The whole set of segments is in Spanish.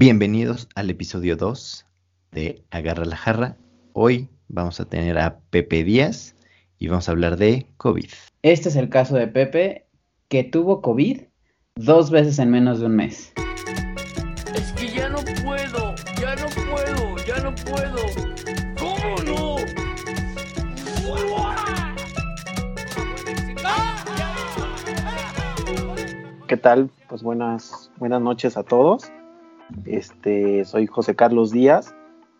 Bienvenidos al episodio 2 de Agarra la jarra. Hoy vamos a tener a Pepe Díaz y vamos a hablar de COVID. Este es el caso de Pepe que tuvo COVID dos veces en menos de un mes. Es que ya no puedo, ya no puedo, ya no puedo. ¿Cómo no? ¿Qué tal? Pues buenas, buenas noches a todos. Este, soy José Carlos Díaz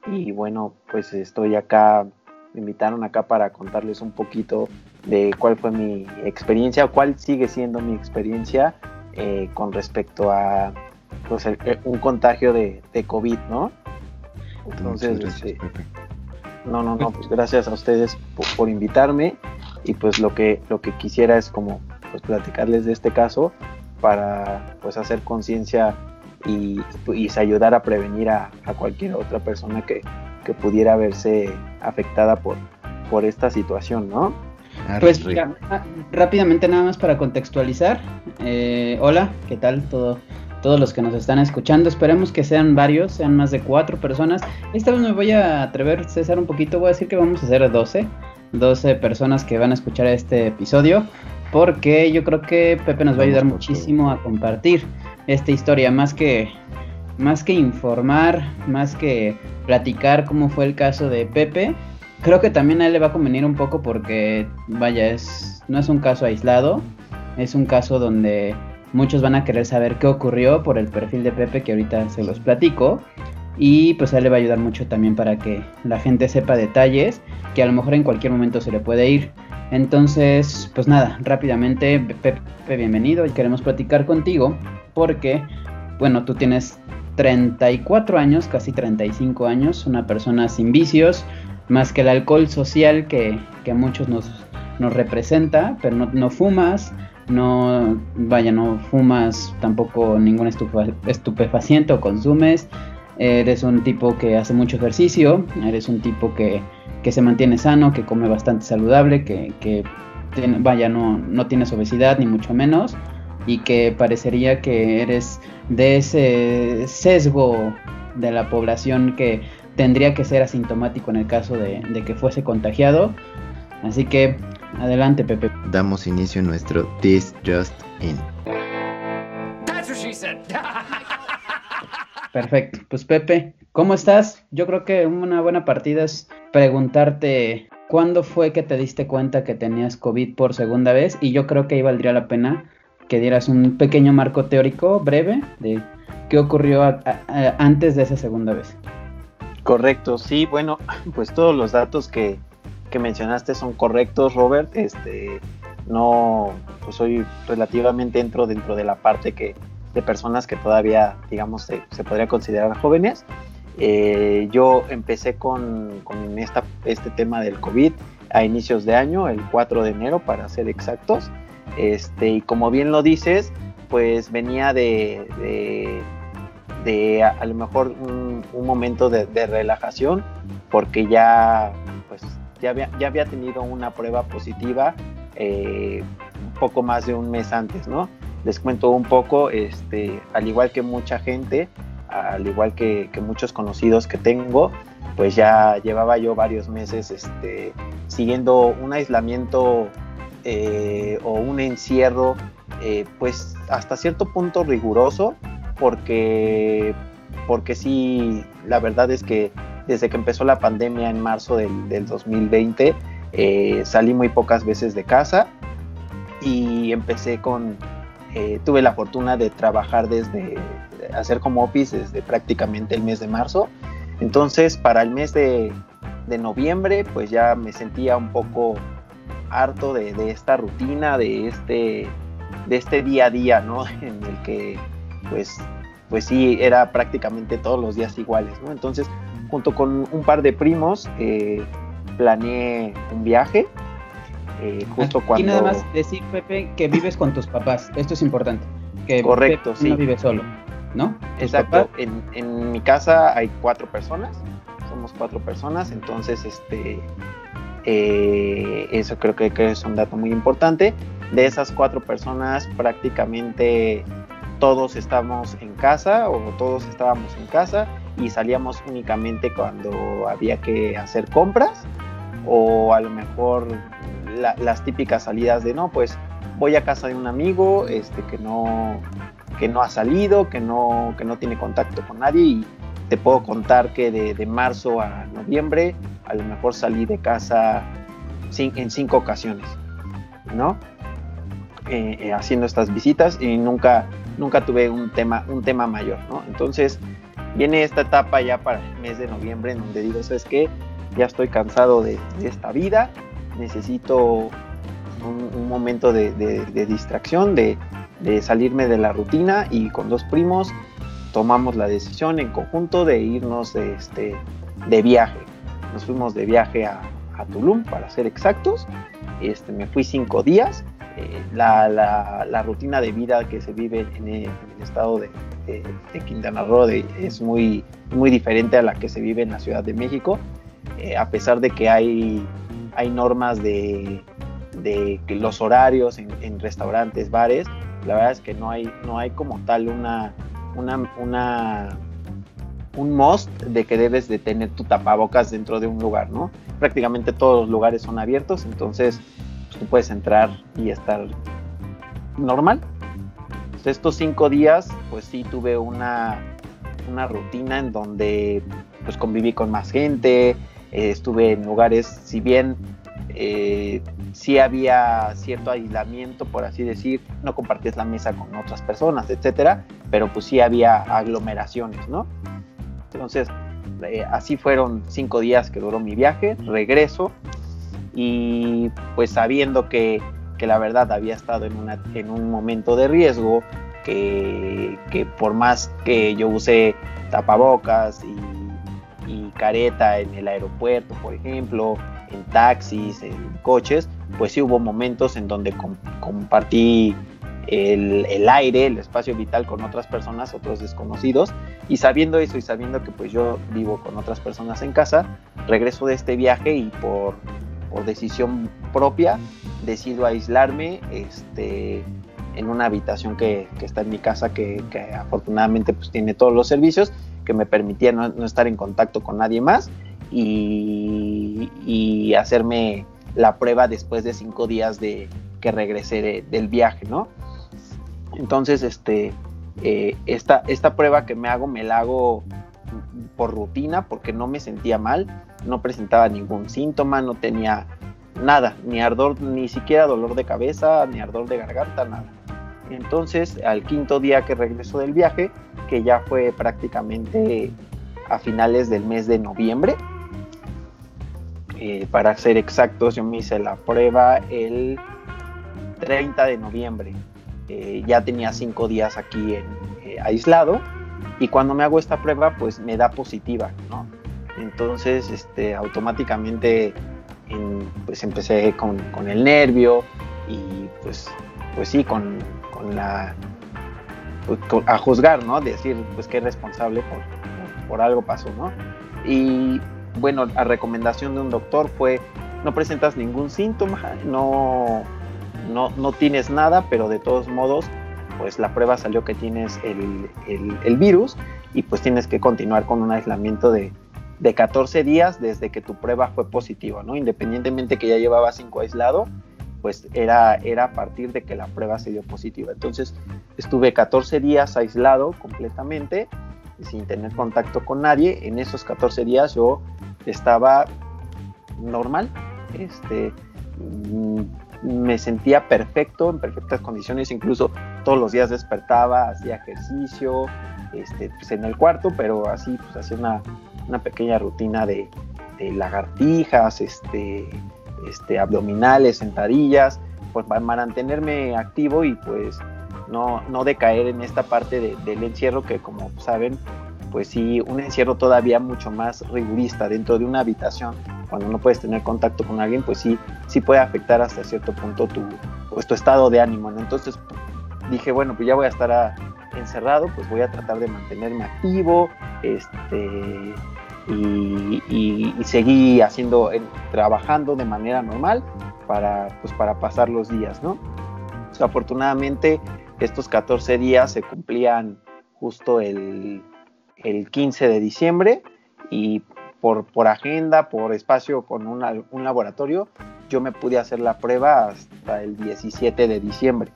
y bueno, pues estoy acá, me invitaron acá para contarles un poquito de cuál fue mi experiencia, cuál sigue siendo mi experiencia eh, con respecto a pues, eh, un contagio de, COVID, ¿no? Entonces, este, no, no, no, pues gracias a ustedes por, por, invitarme y pues lo que, lo que quisiera es como pues platicarles de este caso para pues hacer conciencia y, ayudar a prevenir a, cualquier otra persona que, pudiera verse afectada por, por esta situación, ¿no? Pues ah, rápidamente nada más para contextualizar. Eh, hola, ¿qué tal? Todo, todos los que nos están escuchando. Esperemos que sean varios, sean más de cuatro personas. Esta vez me voy a atrever, César, un poquito. Voy a decir que vamos a hacer 12. 12 personas que van a escuchar este episodio. Porque yo creo que Pepe nos va a ayudar muchísimo a compartir esta historia, más que, más que informar, más que platicar cómo fue el caso de Pepe, creo que también a él le va a convenir un poco porque, vaya, es, no es un caso aislado, es un caso donde muchos van a querer saber qué ocurrió por el perfil de Pepe que ahorita se los platico. Y pues a él le va a ayudar mucho también para que la gente sepa detalles que a lo mejor en cualquier momento se le puede ir. Entonces, pues nada, rápidamente, Pepe, bienvenido y queremos platicar contigo porque, bueno, tú tienes 34 años, casi 35 años, una persona sin vicios, más que el alcohol social que, a muchos nos, nos representa, pero no, fumas, no, vaya, no fumas tampoco ningún estupefaciente o consumes, eres un tipo que hace mucho ejercicio, eres un tipo que, se mantiene sano, que come bastante saludable, que, vaya, no, no tienes obesidad ni mucho menos y que parecería que eres de ese sesgo de la población que tendría que ser asintomático en el caso de, que fuese contagiado. Así que adelante Pepe. Damos inicio a nuestro This Just In. Perfecto, pues Pepe, ¿cómo estás? Yo creo que una buena partida es preguntarte cuándo fue que te diste cuenta que tenías COVID por segunda vez y yo creo que ahí valdría la pena que dieras un pequeño marco teórico breve de qué ocurrió antes de esa segunda vez. Correcto, sí, bueno, pues todos los datos que, mencionaste son correctos, Robert. Este, no, pues soy relativamente entro dentro de la parte que de personas que todavía, digamos, se, podría considerar jóvenes. Eh, yo empecé con, con esta, este tema del COVID a inicios de año, el 4 de enero para ser exactos. Este, y como bien lo dices, pues venía de, de, a, lo mejor un, momento de, relajación, porque ya, pues, ya, había, ya había tenido una prueba positiva eh, un poco más de un mes antes, ¿no? Les cuento un poco, este, al igual que mucha gente, al igual que, muchos conocidos que tengo, pues ya llevaba yo varios meses este, siguiendo un aislamiento eh, o un encierro, eh, pues hasta cierto punto riguroso, porque, porque sí, la verdad es que desde que empezó la pandemia en marzo del, 2020, eh, salí muy pocas veces de casa y empecé con, tuve la fortuna de trabajar desde, hacer como office desde prácticamente el mes de marzo. Entonces, para el mes de, de noviembre, pues ya me sentía un poco harto de, esta rutina, de este, de este día a día, ¿no? En el que, pues, pues sí, era prácticamente todos los días iguales, ¿no? Entonces, junto con un par de primos, eh, planeé un viaje. Eh, justo cuando... Y nada más decir, Pepe, que vives con tus papás. Esto es importante. Que Correcto, sí. No vives solo, ¿no? Exacto. En, en mi casa hay cuatro personas. Somos cuatro personas. Entonces, este eh, eso creo que, es un dato muy importante. De esas cuatro personas, prácticamente todos estamos en casa o todos estábamos en casa y salíamos únicamente cuando había que hacer compras o a lo mejor las típicas salidas de no, pues voy a casa de un amigo este, que, no, que no ha salido, que no, que no tiene contacto con nadie y te puedo contar que de, marzo a noviembre a lo mejor salí de casa en cinco ocasiones, ¿no? Eh, eh, haciendo estas visitas y nunca, nunca tuve un tema, un tema mayor, ¿no? Entonces viene esta etapa ya para el mes de noviembre en donde digo, ¿sabes qué? Ya estoy cansado de, esta vida, necesito un, momento de, distracción, de, salirme de la rutina y con dos primos tomamos la decisión en conjunto de irnos de, este, de viaje. Nos fuimos de viaje a, Tulum, para ser exactos. Este, me fui cinco días. Eh, la, rutina de vida que se vive en el, estado de, Quintana Roo es muy, muy diferente a la que se vive en la Ciudad de México. Eh, a pesar de que hay, hay normas de, de los horarios en, en, restaurantes, bares, la verdad es que no hay, no hay como tal una, una, una, un must de que debes de tener tu tapabocas dentro de un lugar, ¿no? Prácticamente todos los lugares son abiertos, entonces pues, tú puedes entrar y estar normal. estos cinco días, pues sí tuve una, una rutina en donde pues conviví con más gente, eh, estuve en lugares, si bien eh, sí había cierto aislamiento, por así decir, no compartías la mesa con otras personas, etcétera, pero pues sí había aglomeraciones, ¿no? Entonces, eh, así fueron cinco días que duró mi viaje, regreso y pues sabiendo que, la verdad había estado en, una, en un momento de riesgo, que, que por más que yo usé tapabocas y, y careta en el aeropuerto, por ejemplo, en taxis, en coches, pues sí hubo momentos en donde compartí el, aire, el espacio vital con otras personas, otros desconocidos, y sabiendo eso y sabiendo que pues yo vivo con otras personas en casa, regreso de este viaje y por, decisión propia decido aislarme este, en una habitación que, está en mi casa que, afortunadamente pues tiene todos los servicios que me permitía no estar en contacto con nadie más y, hacerme la prueba después de cinco días de que regresé del viaje, ¿no? Entonces, este, eh, esta, esta prueba que me hago, me la hago por rutina porque no me sentía mal, no presentaba ningún síntoma, no tenía nada, ni ardor, ni siquiera dolor de cabeza, ni ardor de garganta, nada. Entonces, al quinto día que regreso del viaje, que ya fue prácticamente a finales del mes de noviembre, eh, para ser exactos, yo me hice la prueba el 30 de noviembre. Eh, ya tenía cinco días aquí eh, aislado y cuando me hago esta prueba pues me da positiva, ¿no? Entonces este, automáticamente pues empecé con, el nervio y pues, pues sí, con, la... Pues, a juzgar, ¿no? Decir pues que responsable por, por, por algo pasó, ¿no? Y bueno, la recomendación de un doctor fue no presentas ningún síntoma, no, no, tienes nada, pero de todos modos, pues la prueba salió que tienes el, virus y pues tienes que continuar con un aislamiento de, 14 días desde que tu prueba fue positiva, ¿no? Independientemente que ya llevaba 5 aislado, pues era, era a partir de que la prueba se dio positiva. Entonces estuve 14 días aislado completamente sin tener contacto con nadie. En esos 14 días yo estaba normal, este, mm, me sentía perfecto, en perfectas condiciones, incluso todos los días despertaba, hacía ejercicio, este, pues en el cuarto, pero así, pues hacía una, pequeña rutina de, lagartijas, este, este, abdominales, sentadillas, pues para mantenerme activo y pues no, no decaer en esta parte del encierro que como saben pues sí, un encierro todavía mucho más rigurista dentro de una habitación, cuando no puedes tener contacto con alguien, pues sí, sí puede afectar hasta cierto punto tu, pues, tu estado de ánimo, Entonces dije, bueno, pues ya voy a estar encerrado, pues voy a tratar de mantenerme activo, este, y, seguí haciendo, trabajando de manera normal para, pues, para pasar los días, ¿no? afortunadamente Estos 14 días se cumplían justo el, el 15 de diciembre y por, por agenda, por espacio con un laboratorio, yo me pude hacer la prueba hasta el 17 de diciembre.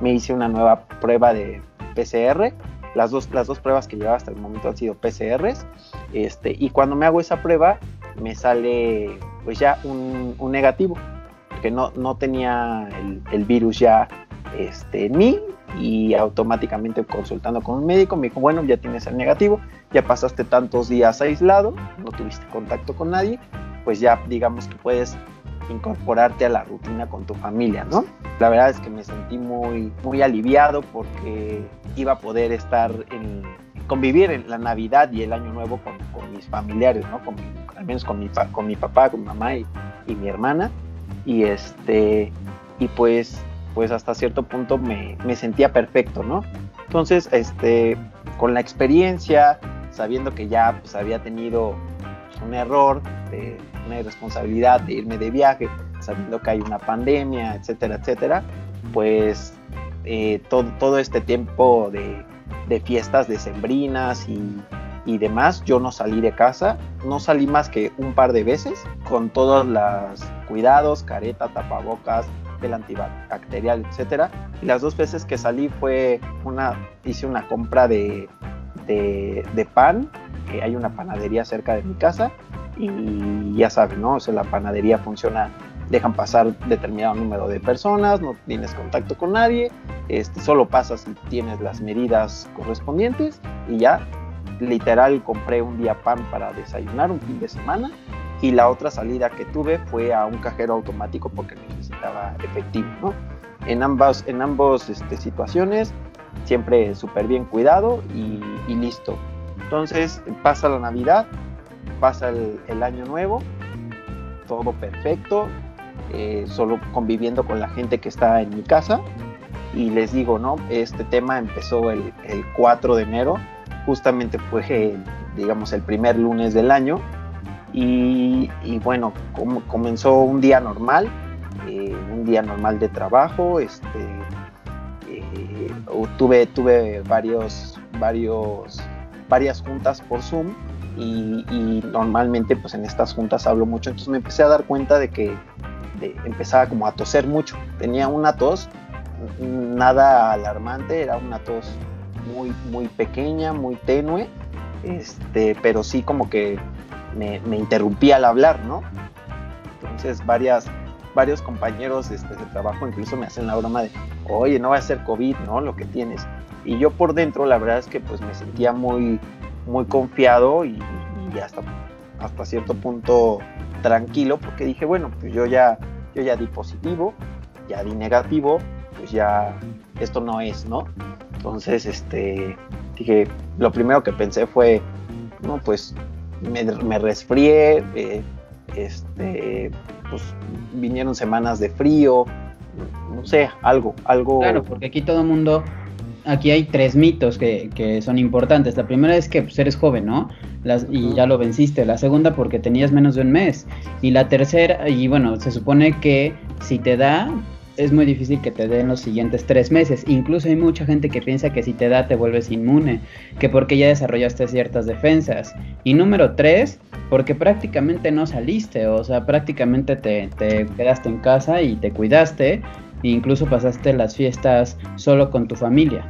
Me hice una nueva prueba de PCR. Las dos, las dos pruebas que llevaba hasta el momento han sido PCRs. Este, y cuando me hago esa prueba, me sale pues ya un, negativo, que no, no tenía el, el virus ya este, en mí y automáticamente consultando con un médico me dijo, bueno, ya tienes el negativo, ya pasaste tantos días aislado, no tuviste contacto con nadie, pues ya digamos que puedes incorporarte a la rutina con tu familia, ¿no? La verdad es que me sentí muy, muy aliviado porque iba a poder estar en, convivir en la Navidad y el Año Nuevo con, mis familiares, ¿no? Con al menos con mi, con mi papá, con mi mamá y, y mi hermana. Y este, y pues pues hasta cierto punto me, sentía perfecto, ¿no? Entonces, este, con la experiencia, sabiendo que ya pues, había tenido pues, un error, de, una irresponsabilidad de irme de viaje, sabiendo que hay una pandemia, etcétera, etcétera, pues eh, todo, todo, este tiempo de, fiestas decembrinas y, y demás, yo no salí de casa, no salí más que un par de veces, con todos los cuidados, careta, tapabocas, el antibacterial, etcétera. Y las dos veces que salí fue una, hice una compra de, de, pan, hay una panadería cerca de mi casa, y ya saben, ¿no? O sea, la panadería funciona, dejan pasar determinado número de personas, no tienes contacto con nadie, este, solo pasas si tienes las medidas correspondientes y ya literal compré un día pan para desayunar un fin de semana y la otra salida que tuve fue a un cajero automático porque necesitaba efectivo, ¿no? En ambas, en ambos este, situaciones, siempre súper bien cuidado y, listo. Entonces pasa la Navidad, pasa el, Año Nuevo, todo perfecto, eh, solo conviviendo con la gente que está en mi casa. Y les digo, ¿no? Este tema empezó el, el 4 de enero, justamente fue, digamos, el primer lunes del año y, bueno, comenzó un día normal, eh, un día normal de trabajo, este, eh, tuve, tuve varios, varios, varias juntas por Zoom y, normalmente pues en estas juntas hablo mucho, entonces me empecé a dar cuenta de que empezaba como a toser mucho, tenía una tos nada alarmante, era una tos muy, muy pequeña, muy tenue, este, pero sí como que me, interrumpía al hablar, ¿no? Entonces varias, varios compañeros este, de trabajo incluso me hacen la broma de, oye, no va a ser COVID, ¿no? Lo que tienes. Y yo por dentro la verdad es que pues me sentía muy, muy confiado y, hasta, hasta cierto punto tranquilo porque dije, bueno, pues yo ya, yo ya di positivo, ya di negativo, pues ya esto no es, ¿no? Entonces, este, dije, lo primero que pensé fue, no, pues me, resfrié, eh, este, pues vinieron semanas de frío, no sé, algo, algo. Claro, porque aquí todo el mundo, aquí hay tres mitos que, que, son importantes. La primera es que pues, eres joven, ¿no? Las, y ya lo venciste. La segunda porque tenías menos de un mes. Y la tercera, y bueno, se supone que si te da, es muy difícil que te den los siguientes tres meses. Incluso hay mucha gente que piensa que si te da te vuelves inmune, que porque ya desarrollaste ciertas defensas. Y número tres, porque prácticamente no saliste, o sea, prácticamente te, quedaste en casa y te cuidaste, e incluso pasaste las fiestas solo con tu familia.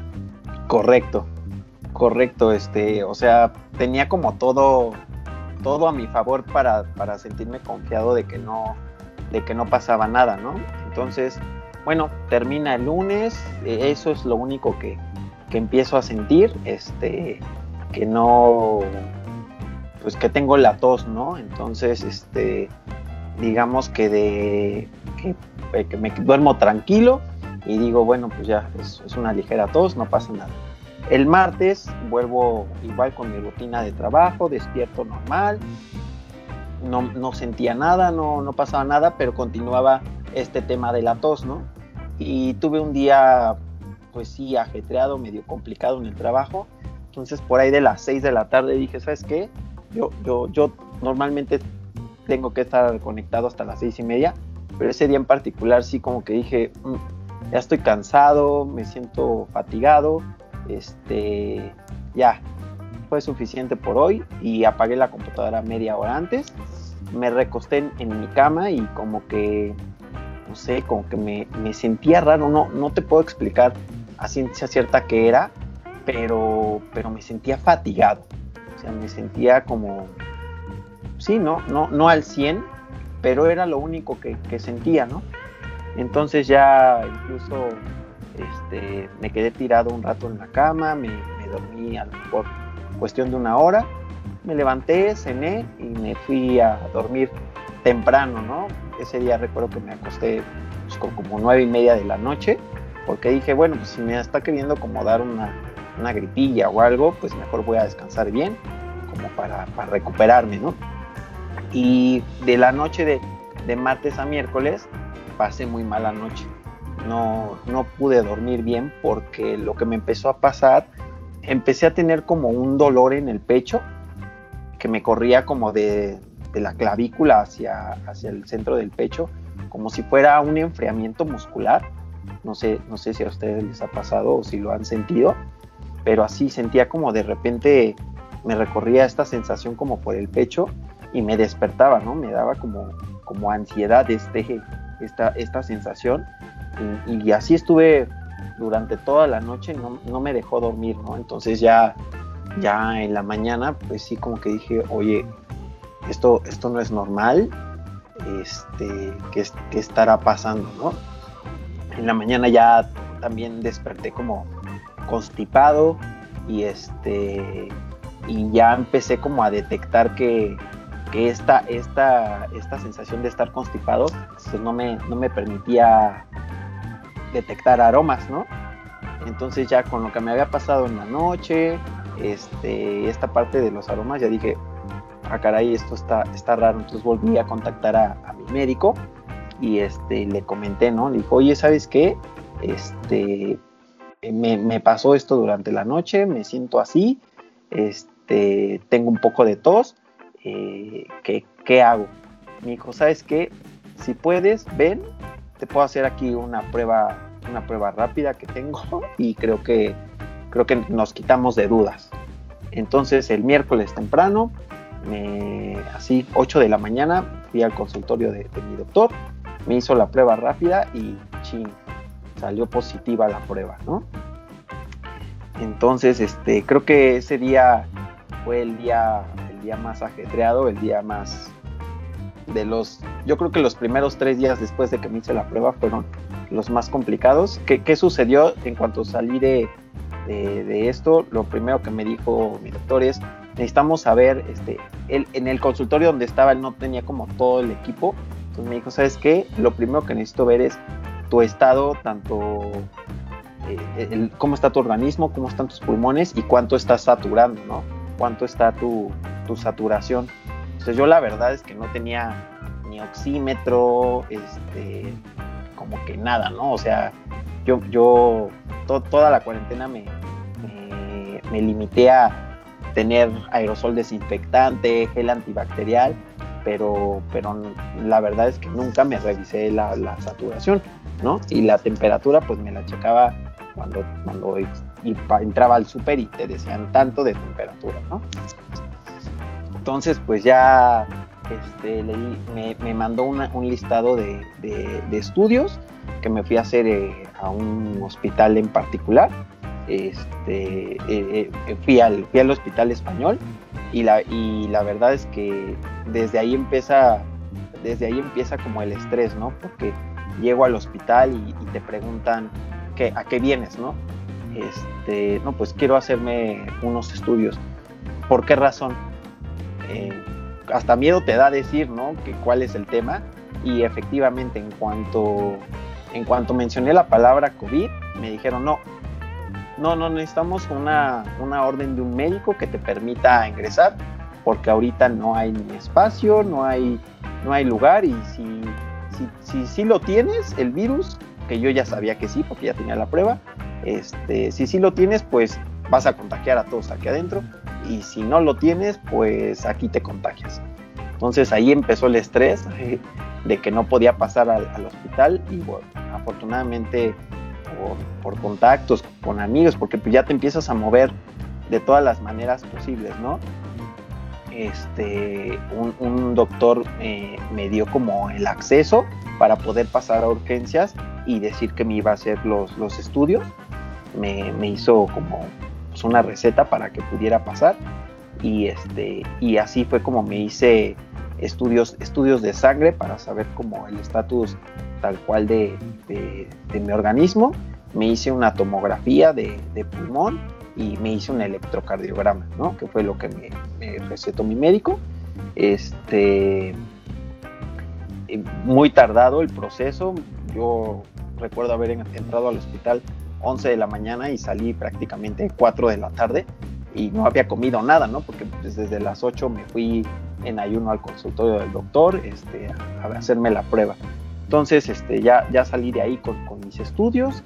Correcto, correcto, este, o sea, tenía como todo, todo a mi favor para, para sentirme confiado de que no, de que no pasaba nada, ¿no? Entonces, bueno, termina el lunes, eh, eso es lo único que, empiezo a sentir, este, que no, pues que tengo la tos, ¿no? Entonces, este, digamos que de, que, eh, me duermo tranquilo y digo, bueno, pues ya, es, es una ligera tos, no pasa nada. El martes vuelvo igual con mi rutina de trabajo, despierto normal, no, no, sentía nada, no, no pasaba nada, pero continuaba este tema de la tos, ¿no? y tuve un día, pues sí, ajetreado, medio complicado en el trabajo. Entonces por ahí de las 6 de la tarde dije, ¿sabes qué? Yo, yo, yo normalmente tengo que estar conectado hasta las seis y media, pero ese día en particular sí como que dije, mm, ya estoy cansado, me siento fatigado, este, ya, fue suficiente por hoy y apagué la computadora media hora antes, me recosté en, mi cama y como que, no sé, como que me, me, sentía raro, no, no te puedo explicar a ciencia cierta qué era, pero, pero me sentía fatigado, o sea, me sentía como, sí, no, no, no al 100, pero era lo único que, que sentía, ¿no? Entonces ya incluso este, me quedé tirado un rato en la cama, me, dormí a lo mejor cuestión de una hora, me levanté, cené y me fui a dormir temprano, ¿no? Ese día recuerdo que me acosté pues, como nueve y media de la noche, porque dije, bueno, pues si me está queriendo como dar una, una gripilla o algo, pues mejor voy a descansar bien, como para, recuperarme, ¿no? Y de la noche de, de martes a miércoles, pasé muy mala noche. No, no pude dormir bien porque lo que me empezó a pasar, empecé a tener como un dolor en el pecho que me corría como de, la clavícula hacia, hacia el centro del pecho, como si fuera un enfriamiento muscular. No sé, no sé si a ustedes les ha pasado o si lo han sentido, pero así sentía como de repente me recorría esta sensación como por el pecho y me despertaba, ¿no? Me daba como, como ansiedad este, esta, esta sensación y, así estuve durante toda la noche, no, no, me dejó dormir, ¿no? Entonces ya, ya en la mañana, pues sí como que dije, oye, esto, esto no es normal, este, ¿qué, qué estará pasando, no? En la mañana ya también desperté como constipado y este y ya empecé como a detectar que, que esta, esta, esta sensación de estar constipado pues no me, no me permitía detectar aromas, ¿no? Entonces ya con lo que me había pasado en la noche, este, esta parte de los aromas, ya dije, ah caray, esto está, está raro. Entonces volví a contactar a, mi médico y este, le comenté, ¿no? Le dijo, oye, ¿sabes qué? Este, me, me, pasó esto durante la noche, me siento así, este, tengo un poco de tos, eh, ¿qué, ¿qué hago? Me dijo, ¿sabes qué? Si puedes, ven, te puedo hacer aquí una prueba, una prueba rápida que tengo y creo que, creo que nos quitamos de dudas. Entonces el miércoles temprano, así 8 de la mañana, fui al consultorio de, mi doctor, me hizo la prueba rápida y ching, salió positiva la prueba, ¿no? Entonces, este, creo que ese día fue el día, el día más ajetreado, el día más, de los, yo creo que los primeros tres días después de que me hice la prueba fueron los más complicados. ¿Qué, qué sucedió en cuanto salí de, de, esto? Lo primero que me dijo mi doctor es, necesitamos saber, este, en el consultorio donde estaba, él no tenía como todo el equipo, entonces me dijo, ¿sabes qué? Lo primero que necesito ver es tu estado, tanto eh, cómo está tu organismo, cómo están tus pulmones y cuánto estás saturando, ¿no? Cuánto está tu, tu saturación. Entonces yo la verdad es que no tenía ni oxímetro, este, como que nada, ¿no? O sea, yo, yo toda la cuarentena me, me, limité a tener aerosol desinfectante, gel antibacterial, pero, pero la verdad es que nunca me revisé la, saturación, ¿no? Y la temperatura pues me la checaba cuando, cuando entraba al súper y te decían tanto de temperatura, ¿no? Entonces, pues ya este, me, mandó un listado de, estudios que me fui a hacer eh, a un hospital en particular. Este, eh, eh, fui, al, fui al hospital español y la, y la verdad es que desde ahí empieza, desde ahí empieza como el estrés, ¿no? Porque llego al hospital y, te preguntan ¿qué, a qué vienes, ¿no? Este, no, pues quiero hacerme unos estudios. ¿Por qué razón? Eh, hasta miedo te da decir, ¿no? Que cuál es el tema. Y efectivamente, en cuanto, en cuanto mencioné la palabra COVID, me dijeron, no, no, no necesitamos una, una orden de un médico que te permita ingresar, porque ahorita no hay ni espacio, no hay, no hay lugar, y si, si, si, lo tienes, el virus, que yo ya sabía que sí, porque ya tenía la prueba, este, si sí lo tienes, pues vas a contagiar a todos aquí adentro y si no lo tienes, pues aquí te contagias. Entonces ahí empezó el estrés de que no podía pasar al, hospital y bueno, afortunadamente por, contactos, con amigos, porque ya te empiezas a mover de todas las maneras posibles, ¿no? Este, un, doctor me dio como el acceso para poder pasar a urgencias y decir que me iba a hacer los, los estudios. Me, me hizo como pues, una receta para que pudiera pasar y, este, y así fue como me hice estudios, estudios de sangre para saber como el estatus tal cual de, mi organismo. Me hice una tomografía de, pulmón y me hice un electrocardiograma, ¿no? que fue lo que me, recetó mi médico. Este, eh, muy tardado el proceso. Yo recuerdo haber entrado al hospital 11 de la mañana y salí prácticamente 4 de la tarde y no había comido nada, ¿no? Porque pues, desde las 8 me fui en ayuno al consultorio del doctor este, a hacerme la prueba. Entonces, este, ya, ya salí de ahí con, mis estudios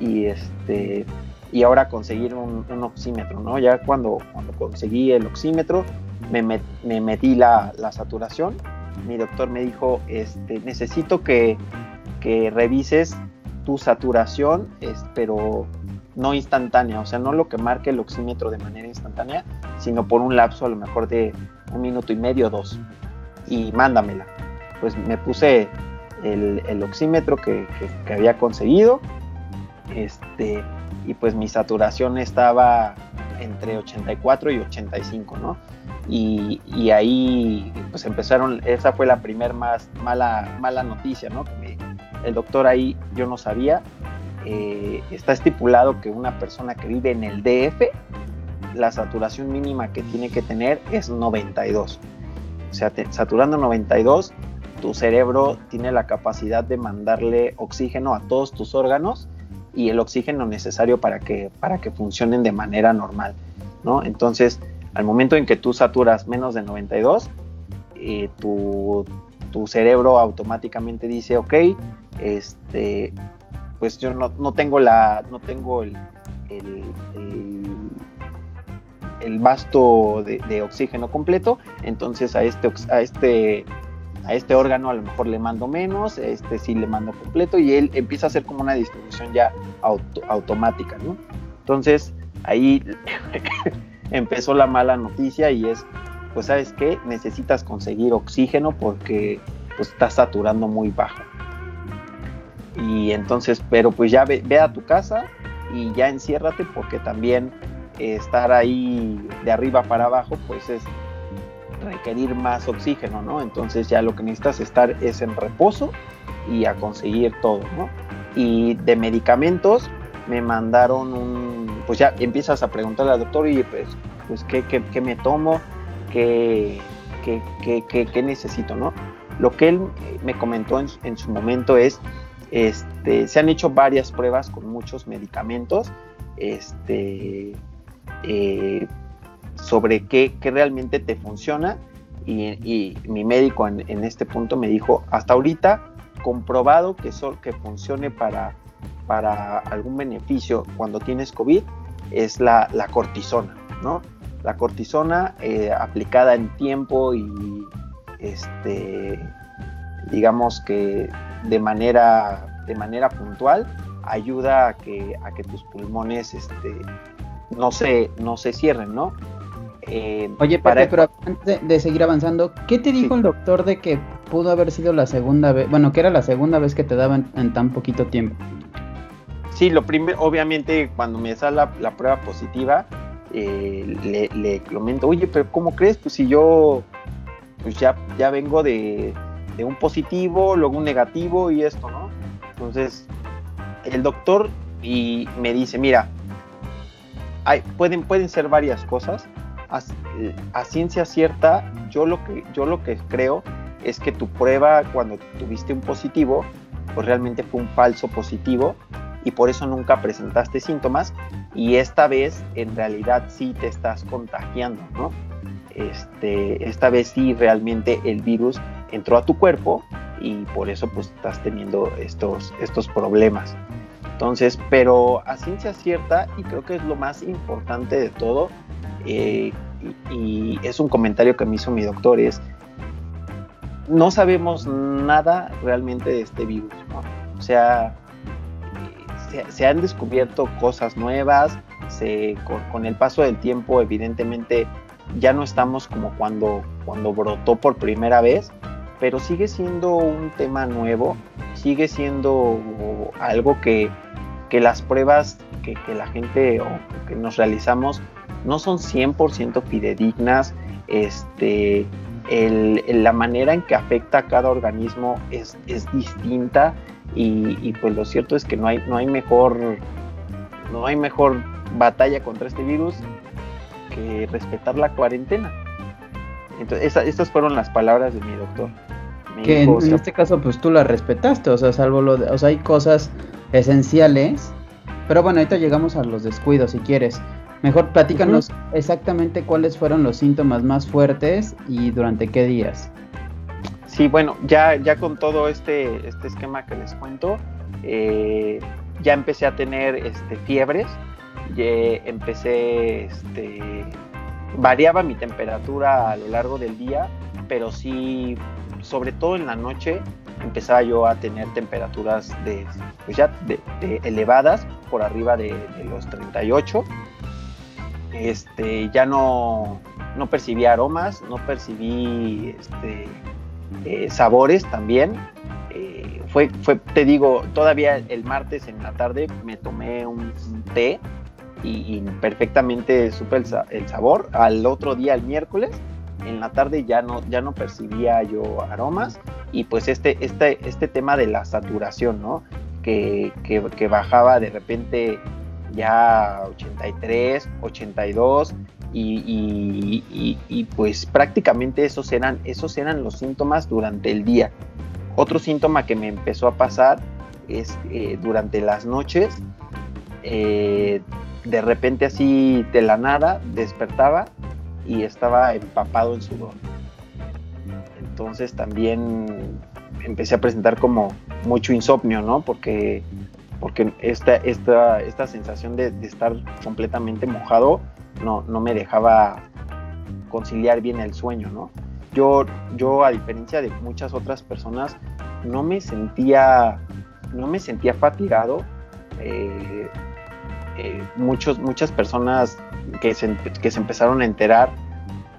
y, este, y ahora conseguir un, oxímetro, ¿no? Ya cuando, cuando conseguí el oxímetro, me, me metí la, la, saturación. Mi doctor me dijo, este, necesito que, que revises tu saturación, es, pero no instantánea, o sea, no lo que marque el oxímetro de manera instantánea, sino por un lapso a lo mejor de un minuto y medio dos. Y mándamela. Pues me puse el, oxímetro que, había conseguido, este, y pues mi saturación estaba entre 84 y 85, ¿no? Y, ahí pues empezaron, esa fue la primera más mala, mala noticia, ¿no? Que el doctor ahí yo no sabía, eh, está estipulado que una persona que vive en el DF, la saturación mínima que tiene que tener es 92. O sea, saturando 92, tu cerebro tiene la capacidad de mandarle oxígeno a todos tus órganos y el oxígeno necesario para que, para que funcionen de manera normal. ¿no? Entonces, al momento en que tú saturas menos de 92, eh, tu, tu cerebro automáticamente dice, ok, este, pues yo no, no tengo la, no tengo el, el, vasto de, oxígeno completo, entonces a este, a este a este órgano a lo mejor le mando menos, este sí le mando completo y él empieza a hacer como una distribución ya automática, ¿no? Entonces ahí empezó la mala noticia y es, pues sabes qué, necesitas conseguir oxígeno porque pues estás saturando muy bajo. Y entonces, pero pues ya ve, a tu casa y ya enciérrate porque también estar ahí de arriba para abajo pues es requerir más oxígeno, ¿no? Entonces ya lo que necesitas estar es en reposo y a conseguir todo, ¿no? Y de medicamentos me mandaron un, pues ya empiezas a preguntarle al doctor, y pues, pues ¿qué, qué, me tomo? ¿Qué, qué, qué, necesito, no? Lo que él me comentó en, en su momento es este, se han hecho varias pruebas con muchos medicamentos este, eh, sobre qué, realmente te funciona y, mi médico en, este punto me dijo, hasta ahorita comprobado que, que funcione para, para algún beneficio cuando tienes COVID es la, cortisona, ¿no? La cortisona eh, aplicada en tiempo y este, digamos que de manera, de manera puntual ayuda a que, a que tus pulmones este, no, se, no se cierren, ¿no? Eh, Oye, para... pero antes de, seguir avanzando, ¿qué te dijo el doctor de que pudo haber sido la segunda vez, bueno, que era la segunda vez que te daban en tan poquito tiempo? Sí, lo primero, obviamente, cuando me sale la, prueba positiva, eh, le, le, comento, oye, pero ¿cómo crees? Pues si yo, pues ya, ya vengo de, de un positivo, luego un negativo y esto, ¿no? Entonces, el doctor y me dice, mira, hay, pueden, pueden ser varias cosas. A, ciencia cierta, yo lo, que, yo lo que creo es que tu prueba cuando tuviste un positivo, pues realmente fue un falso positivo y por eso nunca presentaste síntomas y esta vez en realidad sí te estás contagiando, ¿no? Este, esta vez sí realmente el virus entró a tu cuerpo y por eso pues estás teniendo estos, estos problemas. Entonces, pero a ciencia cierta, y creo que es lo más importante de todo, eh, y, es un comentario que me hizo mi doctor, es, no sabemos nada realmente de este virus, O sea, se, han descubierto cosas nuevas, se, con, el paso del tiempo evidentemente ya no estamos como cuando, cuando brotó por primera vez, pero sigue siendo un tema nuevo, sigue siendo algo que, las pruebas que, la gente o que nos realizamos no son 100% fidedignas, este, la manera en que afecta a cada organismo es, es distinta y, pues lo cierto es que no hay, no hay mejor no hay mejor batalla contra este virus que respetar la cuarentena. Entonces, estas fueron las palabras de mi doctor. que en, este caso, pues tú la respetaste, o sea, salvo lo de, o sea, hay cosas esenciales, pero bueno, ahorita llegamos a los descuidos si quieres. Mejor platícanos exactamente cuáles fueron los síntomas más fuertes y durante qué días. Sí, bueno, ya, ya con todo este, este esquema que les cuento, eh, ya empecé a tener este, fiebres, empecé, este, variaba mi temperatura a lo largo del día, pero sí, sobre todo en la noche, empezaba yo a tener temperaturas de, pues ya de, elevadas, por arriba de, los 38. Este, ya no, no percibí aromas, no percibí este, eh, sabores también. Eh, fue, fue, te digo, todavía el martes en la tarde me tomé un, té y, perfectamente supe el, sabor. Al otro día, el miércoles, en la tarde ya no, ya no percibía yo aromas y pues este, este, este tema de la saturación, ¿no? Que, que bajaba de repente ya 83, 82 y, pues prácticamente esos eran, esos eran los síntomas durante el día. Otro síntoma que me empezó a pasar es eh, durante las noches, eh, de repente así de la nada despertaba y estaba empapado en sudor. Entonces también empecé a presentar como mucho insomnio, ¿no? Porque, porque esta, esta, esta sensación de, estar completamente mojado no, no me dejaba conciliar bien el sueño, ¿no? Yo, yo, a diferencia de muchas otras personas, no me sentía, no me sentía fatigado. Eh, eh, muchos, muchas personas que se, que se empezaron a enterar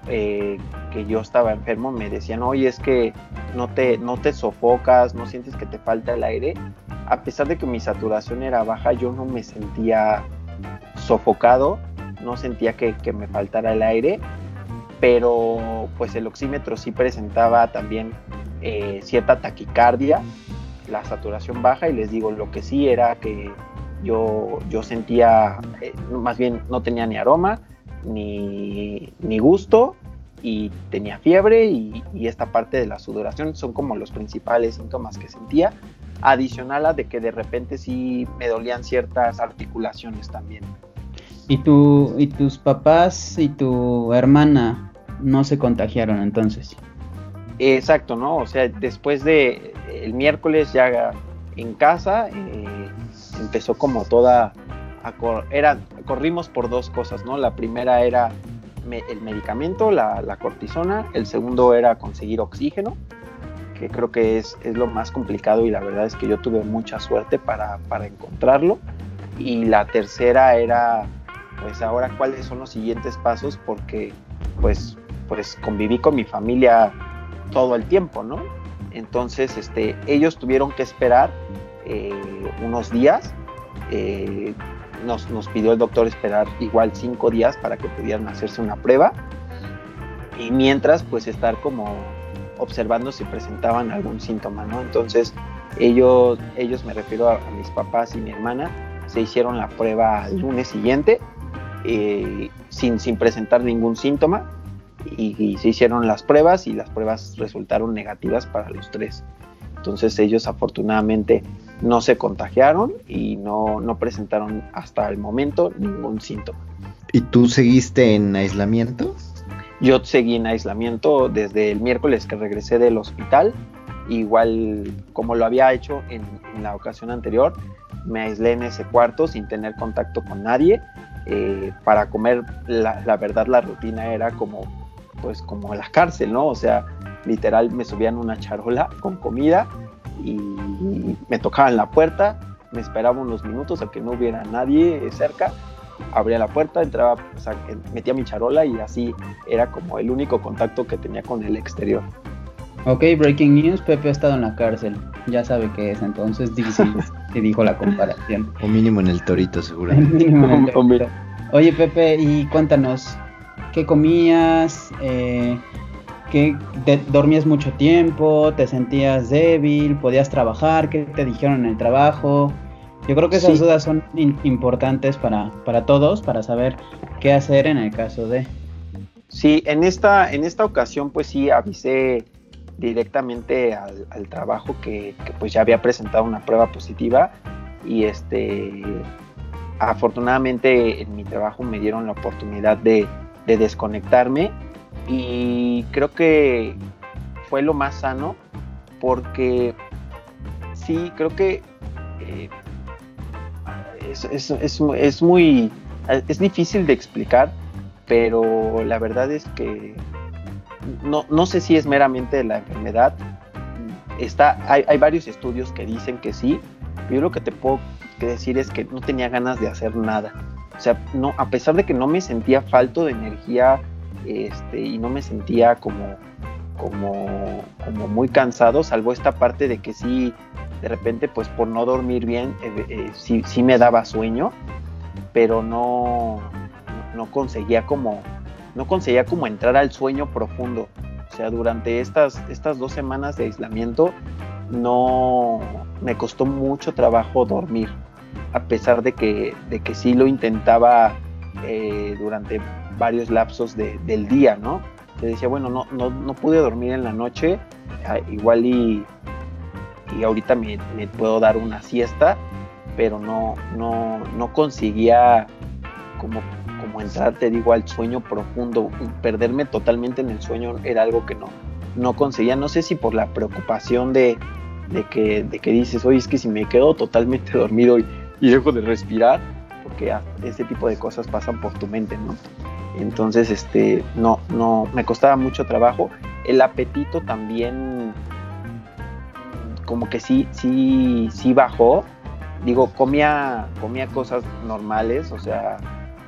eh, que yo estaba enfermo me decían, oye, es que no te, no te sofocas, no sientes que te falta el aire. A pesar de que mi saturación era baja, yo no me sentía sofocado no sentía que, me faltara el aire, pero pues el oxímetro sí presentaba también eh, cierta taquicardia, la saturación baja y les digo, lo que sí era que yo, yo sentía, eh, más bien no tenía ni aroma, ni, gusto y tenía fiebre y, esta parte de la sudoración son como los principales síntomas que sentía, adicional a de que de repente sí me dolían ciertas articulaciones también. ¿Y, tu, ¿Y tus papás y tu hermana no se contagiaron entonces? Exacto, ¿no? O sea, después de el miércoles ya en casa eh, empezó como toda a era corrimos por dos cosas, ¿no? La primera era el medicamento, la, cortisona, el segundo era conseguir oxígeno, que creo que es, es, lo más complicado y la verdad es que yo tuve mucha suerte para, para encontrarlo. Y la tercera era pues ahora cuáles son los siguientes pasos porque pues pues conviví con mi familia todo el tiempo, ¿no? Entonces, este, ellos tuvieron que esperar eh, unos días. Eh, nos, nos, pidió el doctor esperar igual cinco días para que pudieran hacerse una prueba. Y mientras, pues estar como observando si presentaban algún síntoma, ¿no? Entonces, ellos, ellos me refiero a, mis papás y mi hermana, se hicieron la prueba el lunes siguiente eh, sin, sin, presentar ningún síntoma y, se hicieron las pruebas y las pruebas resultaron negativas para los tres. Entonces ellos afortunadamente no se contagiaron y no, no presentaron hasta el momento ningún síntoma. ¿Y tú seguiste en aislamiento? Yo seguí en aislamiento desde el miércoles que regresé del hospital. Igual como lo había hecho en, la ocasión anterior, me aislé en ese cuarto sin tener contacto con nadie eh, para comer, la, verdad la rutina era como, pues como la cárcel, ¿no? O sea, literal me subían una charola con comida y me tocaban la puerta, me esperaba unos minutos a que no hubiera nadie cerca, abría la puerta, entraba, o sea, metía mi charola y así era como el único contacto que tenía con el exterior. Ok, breaking news, Pepe ha estado en la cárcel. Ya sabe qué es, entonces dice, te dijo la comparación. O mínimo en el torito, seguramente. Mínimo en el torito. Oye, Pepe, y cuéntanos, ¿qué comías? Eh, ¿qué, te- ¿Dormías mucho tiempo? ¿Te sentías débil? ¿Podías trabajar? ¿Qué te dijeron en el trabajo? Yo creo que esas Sí. dudas son importantes para, para todos, para saber qué hacer en el caso de... Sí, en esta, en esta ocasión pues sí avisé directamente al, al trabajo que, que, pues ya había presentado una prueba positiva y este afortunadamente en mi trabajo me dieron la oportunidad de, de desconectarme y creo que fue lo más sano porque sí creo que eh, es, es, es, es muy es difícil de explicar pero la verdad es que no, no sé si es meramente la enfermedad. Está, hay, hay, varios estudios que dicen que sí, pero yo lo que te puedo decir es que no tenía ganas de hacer nada. O sea, no, a pesar de que no me sentía falto de energía este, y no me sentía como, como, como muy cansado, salvo esta parte de que sí, de repente, pues por no dormir bien, eh, eh, sí, sí me daba sueño, pero no, no conseguía como no conseguía como entrar al sueño profundo. O sea, durante estas, estas dos semanas de aislamiento no me costó mucho trabajo dormir, a pesar de que, de que sí lo intentaba eh, durante varios lapsos de, del día, ¿no? Te decía, bueno, no, no, no pude dormir en la noche, igual y, y ahorita me, puedo dar una siesta, pero no, no, no conseguía como como entrar, te digo, al sueño profundo, perderme totalmente en el sueño era algo que no, no conseguía. No sé si por la preocupación de, de, que, de que dices, oye, es que si me quedo totalmente dormido y, y dejo de respirar, porque ese tipo de cosas pasan por tu mente, ¿no? Entonces, este, no, no, me costaba mucho trabajo. El apetito también, como que sí, sí, sí bajó. Digo, comía, comía cosas normales, o sea,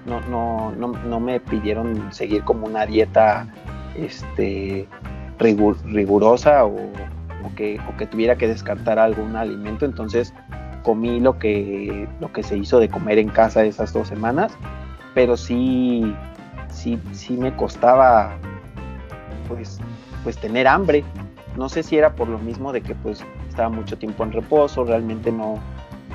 no, no, no, no, me pidieron seguir como una dieta este, rigur, rigurosa o, o, que, o, que, tuviera que descartar algún alimento. Entonces comí lo que, lo que se hizo de comer en casa esas dos semanas, pero sí, sí, sí me costaba pues, pues tener hambre. No sé si era por lo mismo de que pues estaba mucho tiempo en reposo, realmente no,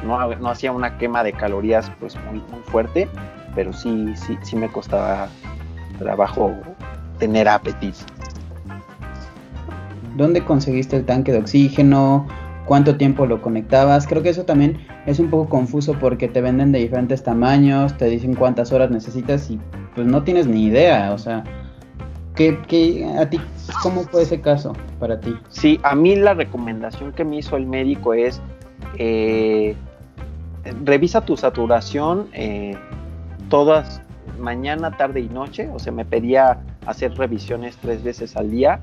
no, no hacía una quema de calorías pues muy, muy fuerte, pero sí, sí, sí me costaba trabajo tener apetito. ¿Dónde conseguiste el tanque de oxígeno? ¿Cuánto tiempo lo conectabas? Creo que eso también es un poco confuso porque te venden de diferentes tamaños, te dicen cuántas horas necesitas y pues no tienes ni idea, o sea, ¿qué, qué, a ti, ¿cómo fue ese caso para ti? Sí, a mí la recomendación que me hizo el médico es, eh, revisa tu saturación, eh, todas, mañana, tarde y noche, o sea, me pedía hacer revisiones tres veces al día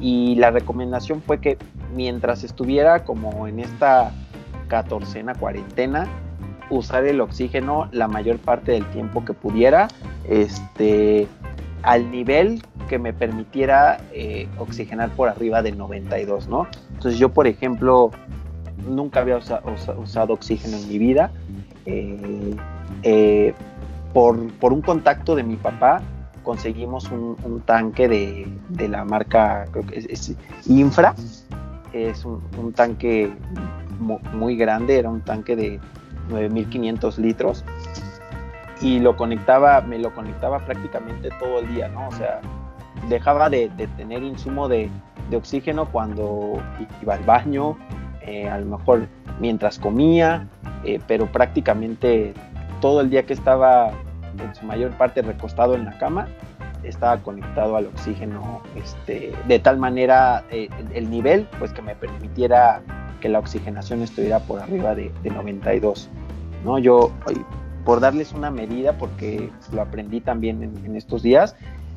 y la recomendación fue que mientras estuviera como en esta catorcena, cuarentena, usar el oxígeno la mayor parte del tiempo que pudiera, este, al nivel que me permitiera eh, oxigenar por arriba del 92, ¿no? Entonces yo, por ejemplo, nunca había usa, usa, usado oxígeno en mi vida. Eh, eh, por, por, un contacto de mi papá conseguimos un, tanque de, de, la marca, creo que es, Infra, es un, tanque muy, grande, era un tanque de 9500 litros y lo conectaba, me lo conectaba prácticamente todo el día, ¿no? O sea, dejaba de, de tener insumo de, de, oxígeno cuando iba al baño, eh, a lo mejor mientras comía, eh, pero prácticamente todo el día que estaba en su mayor parte recostado en la cama, estaba conectado al oxígeno este, de tal manera eh, el nivel pues que me permitiera que la oxigenación estuviera por arriba de, de 92 no yo por darles una medida porque lo aprendí también en, estos días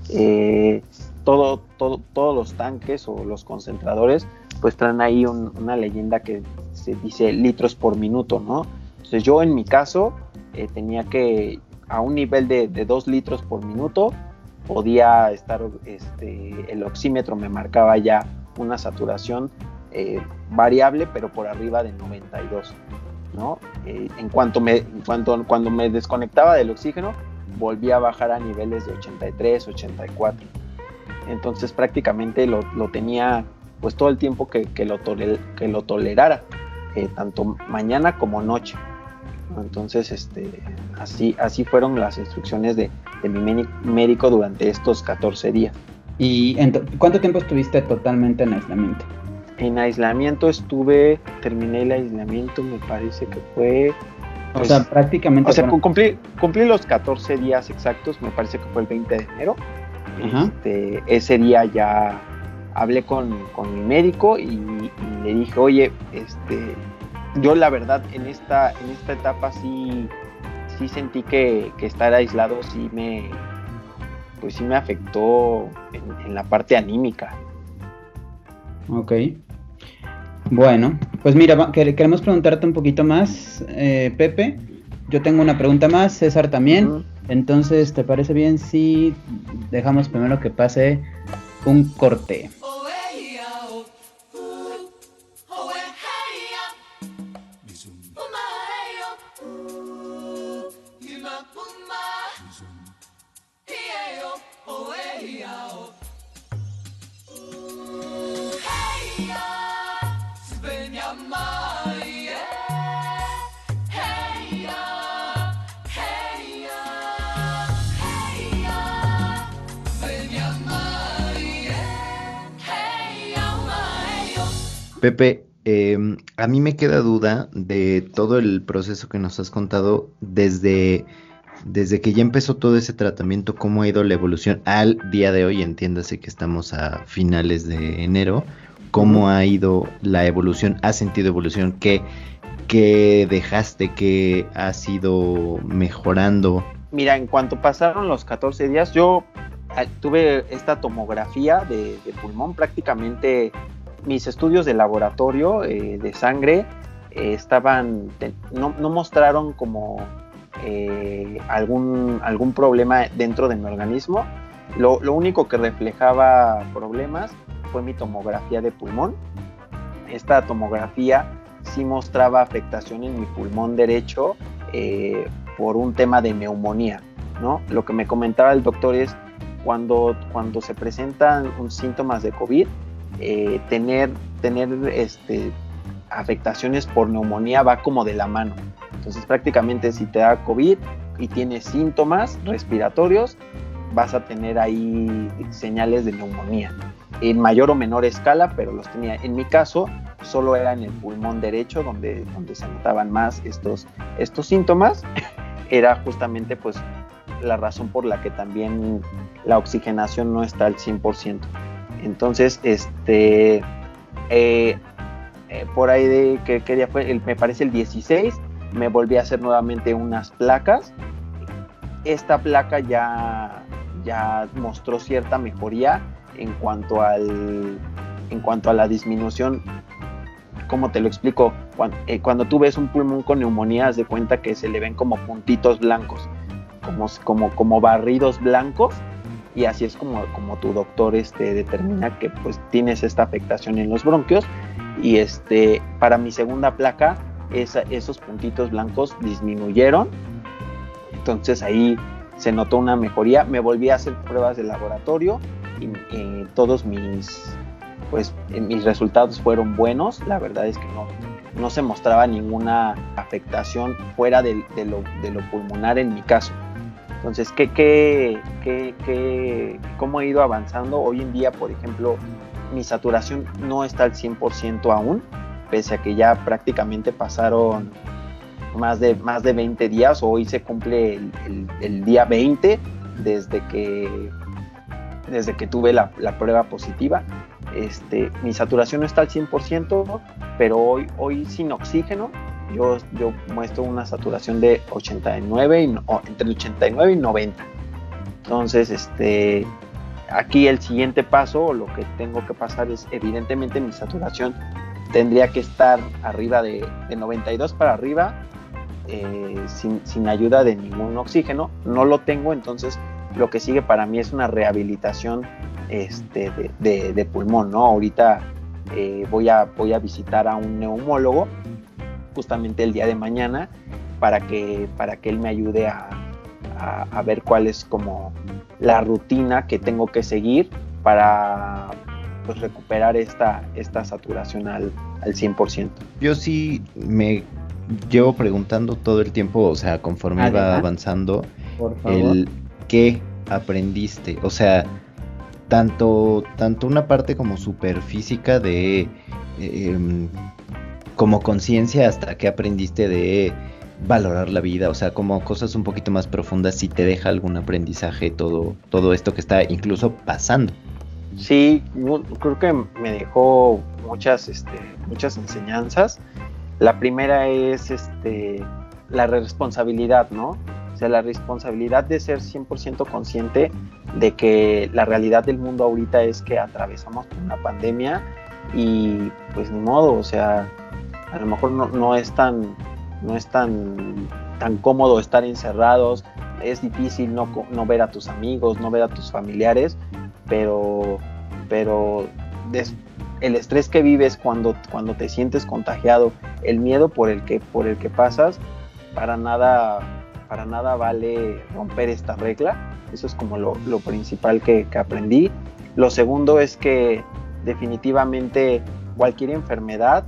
eh, todo, todo, todos los tanques o los concentradores pues traen ahí un, una leyenda que se dice litros por minuto no Entonces yo en mi caso eh, tenía que a un nivel de, de 2 litros por minuto podía estar, este, el oxímetro me marcaba ya una saturación eh, variable, pero por arriba de 92. ¿No? Eh, en cuanto me, en cuanto, cuando me desconectaba del oxígeno, volvía a bajar a niveles de 83, 84. Entonces prácticamente lo, lo tenía pues todo el tiempo que, que, lo, tole, que lo tolerara, eh, tanto mañana como noche. Entonces, este, así, así fueron las instrucciones de, de mi médico durante estos 14 días. ¿Y cuánto tiempo estuviste totalmente en aislamiento? En aislamiento estuve, terminé el aislamiento, me parece que fue... o sea, pues, prácticamente... O sea, cumplí, cumplí, los 14 días exactos, me parece que fue el 20 de enero. Este, ese día ya hablé con, con mi médico y, y, le dije, oye, este, yo la verdad en esta, en esta etapa sí, sí sentí que, que estar aislado sí me, pues sí me afectó en, en la parte anímica. Ok. Bueno, pues mira, queremos preguntarte un poquito más, eh, Pepe. Yo tengo una pregunta más, César también. Uh -huh. Entonces, ¿te parece bien si dejamos primero que pase un corte? Pepe, eh, a mí me queda duda de todo el proceso que nos has contado desde, desde que ya empezó todo ese tratamiento, cómo ha ido la evolución al día de hoy, entiéndase que estamos a finales de enero, cómo ha ido la evolución, has sentido evolución, qué, qué dejaste, qué has ido mejorando. Mira, en cuanto pasaron los 14 días, yo eh, tuve esta tomografía de, de pulmón prácticamente mis estudios de laboratorio eh, de sangre eh, estaban, no, no, mostraron como eh, algún, algún problema dentro de mi organismo. Lo, lo, único que reflejaba problemas fue mi tomografía de pulmón. Esta tomografía sí mostraba afectación en mi pulmón derecho por un tema de neumonía. ¿no? Lo que me comentaba el doctor es cuando, cuando se presentan síntomas de COVID, eh, tener, tener este, afectaciones por neumonía va como de la mano. Entonces prácticamente si te da COVID y tienes síntomas respiratorios, vas a tener ahí señales de neumonía. En mayor o menor escala, pero los tenía. En mi caso, solo era en el pulmón derecho donde, donde se notaban más estos, estos síntomas. Era justamente pues la razón por la que también la oxigenación no está al 100%. Entonces, este, eh, eh, por ahí de que, que día fue, el, me parece el 16, me volví a hacer nuevamente unas placas. Esta placa ya, ya mostró cierta mejoría en cuanto al, en cuanto a la disminución. ¿Cómo te lo explico? Cuando, eh, cuando tú ves un pulmón con neumonía, haz de cuenta que se le ven como puntitos blancos, como, como, como barridos blancos y así es como, como tu doctor este, determina que pues tienes esta afectación en los bronquios. Y este para mi segunda placa esos puntitos blancos disminuyeron. Entonces ahí se notó una mejoría. Me volví a hacer pruebas de laboratorio y, todos mis pues mis resultados fueron buenos. La verdad es que no no se mostraba ninguna afectación fuera de, de, lo, de lo pulmonar en mi caso entonces, ¿qué, qué, qué, ¿cómo he ido avanzando? Hoy en día, por ejemplo, mi saturación no está al 100% aún, pese a que ya prácticamente pasaron más de, más de 20 días, hoy se cumple el, el, el día 20 desde que, desde que tuve la, la prueba positiva. Este, mi saturación no está al 100%, pero hoy, hoy sin oxígeno yo, muestro una saturación de 89 y, o, entre 89 y 90. Entonces, este, aquí el siguiente paso, lo que tengo que pasar es, evidentemente, mi saturación tendría que estar arriba de, de 92 para arriba eh, sin, ayuda de ningún oxígeno. No lo tengo, entonces lo que sigue para mí es una rehabilitación este, de, pulmón, ¿no? Ahorita eh, voy, a, voy a visitar a un neumólogo justamente el día de mañana para que, para que él me ayude a, a, ver cuál es como la rutina que tengo que seguir para pues, recuperar esta, esta saturación al, al 100%. Yo sí me llevo preguntando todo el tiempo, o sea, conforme iba avanzando, el qué aprendiste, o sea, tanto, tanto una parte como superfísica de em, como conciencia hasta qué aprendiste de valorar la vida, o sea, como cosas un poquito más profundas, si te deja algún aprendizaje todo, todo esto que está incluso pasando. Sí, creo que me dejó muchas, este, muchas enseñanzas. La primera es este, la responsabilidad, ¿no? O sea, la responsabilidad de ser 100% consciente de que la realidad del mundo ahorita es que atravesamos una pandemia y pues ni modo, o sea, a lo mejor no, no es tan no es tan, tan cómodo estar encerrados, es difícil no, no ver a tus amigos, no ver a tus familiares, pero, pero el estrés que vives cuando, cuando te sientes contagiado, el miedo por el que, por el que pasas, para nada, para nada vale romper esta regla. Eso es como lo, principal que, que, aprendí. Lo segundo es que definitivamente cualquier enfermedad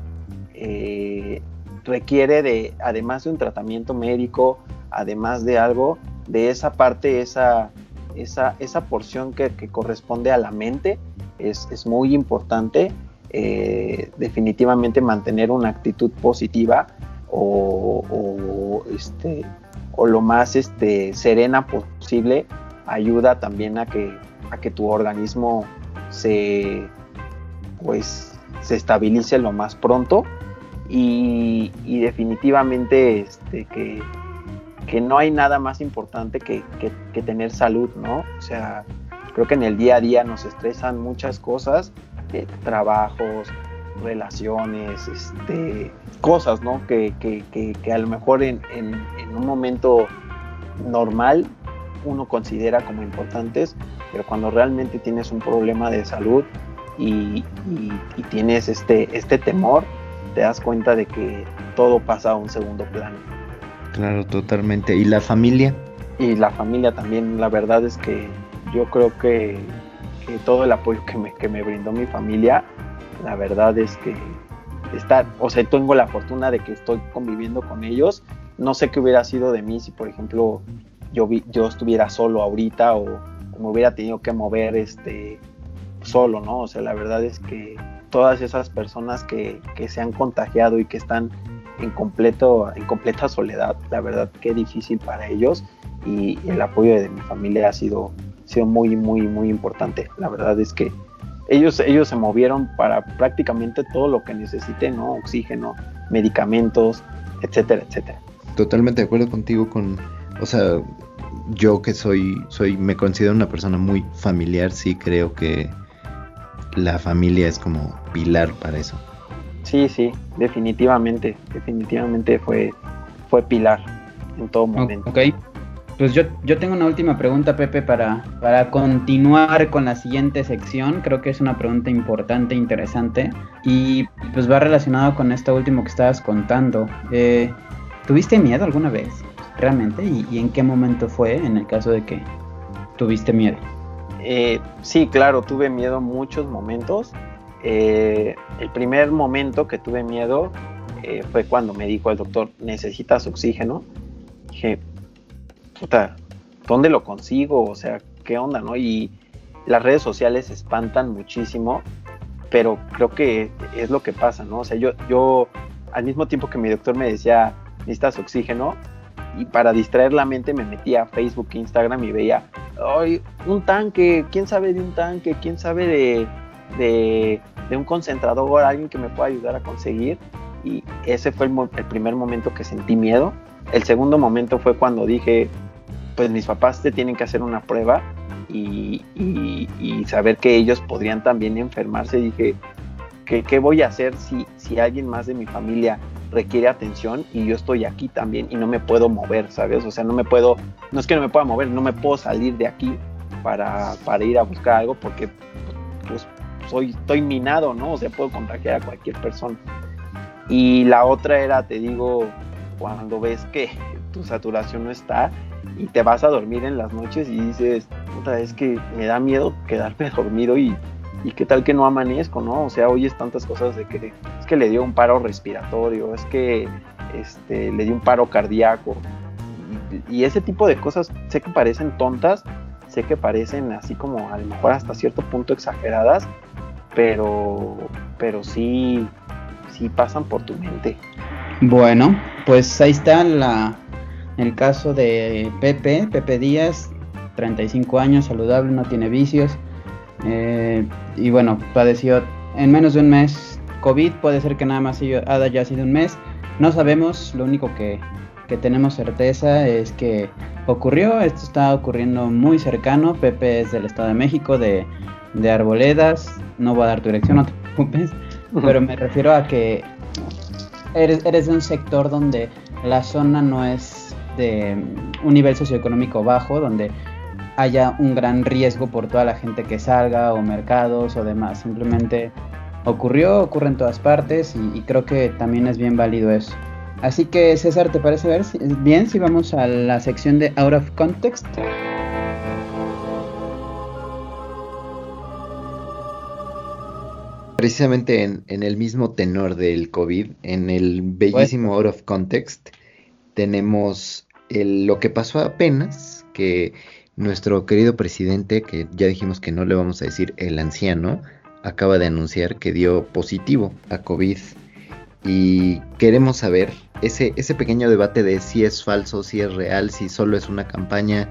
eh, requiere de, además de un tratamiento médico, además de algo, de esa parte, esa, esa, esa porción que, corresponde a la mente, es, muy importante. Eh, definitivamente mantener una actitud positiva o, este, o lo más este, serena posible ayuda también a que, a que tu organismo se, pues, se estabilice lo más pronto y, definitivamente este, que, que, no hay nada más importante que, tener salud, ¿no? O sea, creo que en el día a día nos estresan muchas cosas, eh, trabajos, relaciones, este, cosas, ¿no? Que, a lo mejor en, un momento normal uno considera como importantes, pero cuando realmente tienes un problema de salud y, y tienes este, este temor, te das cuenta de que todo pasa a un segundo plano. Claro, totalmente. ¿Y la familia? Y la familia también, la verdad es que yo creo que, todo el apoyo que me, que me brindó mi familia, la verdad es que está, o sea, tengo la fortuna de que estoy conviviendo con ellos. No sé qué hubiera sido de mí si, por ejemplo, yo, yo estuviera solo ahorita o, o me hubiera tenido que mover este solo, ¿no? O sea, la verdad es que todas esas personas que, se han contagiado y que están en, completo, en completa soledad. La verdad que difícil para ellos y el apoyo de mi familia ha sido, sido muy, muy, muy importante. La verdad es que ellos, ellos se movieron para prácticamente todo lo que necesiten, ¿no? Oxígeno, medicamentos, etcétera, etcétera. Totalmente de acuerdo contigo con, o sea, yo que soy, soy, me considero una persona muy familiar, sí creo que la familia es como pilar para eso. Sí, sí, definitivamente, definitivamente fue, fue pilar en todo momento. Ok, pues yo, yo tengo una última pregunta, Pepe, para, para continuar con la siguiente sección. Creo que es una pregunta importante, interesante, y pues va relacionado con esto último que estabas contando. Eh, ¿Tuviste miedo alguna vez, realmente? ¿Y en qué momento fue en el caso de que tuviste miedo? Eh, sí, claro, tuve miedo muchos momentos. Eh, el primer momento que tuve miedo eh, fue cuando me dijo el doctor, necesitas oxígeno. Dije, puta, ¿dónde lo consigo? O sea, ¿qué onda, no? Y las redes sociales espantan muchísimo, pero creo que es lo que pasa, ¿no? O sea, yo, yo al mismo tiempo que mi doctor me decía, necesitas oxígeno, y para distraer la mente me metía a Facebook, Instagram y veía, ay, un tanque, ¿quién sabe de un tanque? ¿Quién sabe de, de, un concentrador? Alguien que me pueda ayudar a conseguir. Y ese fue el, primer momento que sentí miedo. El segundo momento fue cuando dije, pues mis papás te tienen que hacer una prueba y, saber que ellos podrían también enfermarse. Dije, ¿qué, qué voy a hacer si, si alguien más de mi familia requiere atención y yo estoy aquí también y no me puedo mover, ¿sabes? O sea, no me puedo, no es que no me pueda mover, no me puedo salir de aquí para, para ir a buscar algo porque pues soy, estoy minado, ¿no? O sea, puedo contagiar a cualquier persona. Y la otra era, te digo, cuando ves que tu saturación no está y te vas a dormir en las noches y dices, puta, es que me da miedo quedarme dormido y, y qué tal que no amanezco, ¿no? O sea, oyes tantas cosas de que es que le dio un paro respiratorio, es que este, le dio un paro cardíaco. Y, y ese tipo de cosas sé que parecen tontas, sé que parecen así como a lo mejor hasta cierto punto exageradas, pero, pero sí, sí pasan por tu mente. Bueno, pues ahí está la, el caso de Pepe, Pepe Díaz, 35 años, saludable, no tiene vicios. Eh, y bueno, padeció en menos de un mes COVID, puede ser que nada más haya sido un mes, no sabemos, lo único que, que tenemos certeza es que ocurrió, esto está ocurriendo muy cercano, Pepe es del Estado de México, de, de Arboledas, no voy a dar tu dirección, no te preocupes, pero me refiero a que eres, eres de un sector donde la zona no es de un nivel socioeconómico bajo, donde haya un gran riesgo por toda la gente que salga o mercados o demás. Simplemente ocurrió, ocurre en todas partes y, y creo que también es bien válido eso. Así que César, ¿te parece ver si- bien si vamos a la sección de Out of Context? Precisamente en, en el mismo tenor del COVID, en el bellísimo Out of Context, tenemos el- lo que pasó apenas, que nuestro querido presidente, que ya dijimos que no le vamos a decir el anciano, acaba de anunciar que dio positivo a COVID. Y queremos saber ese, ese pequeño debate de si es falso, si es real, si solo es una campaña,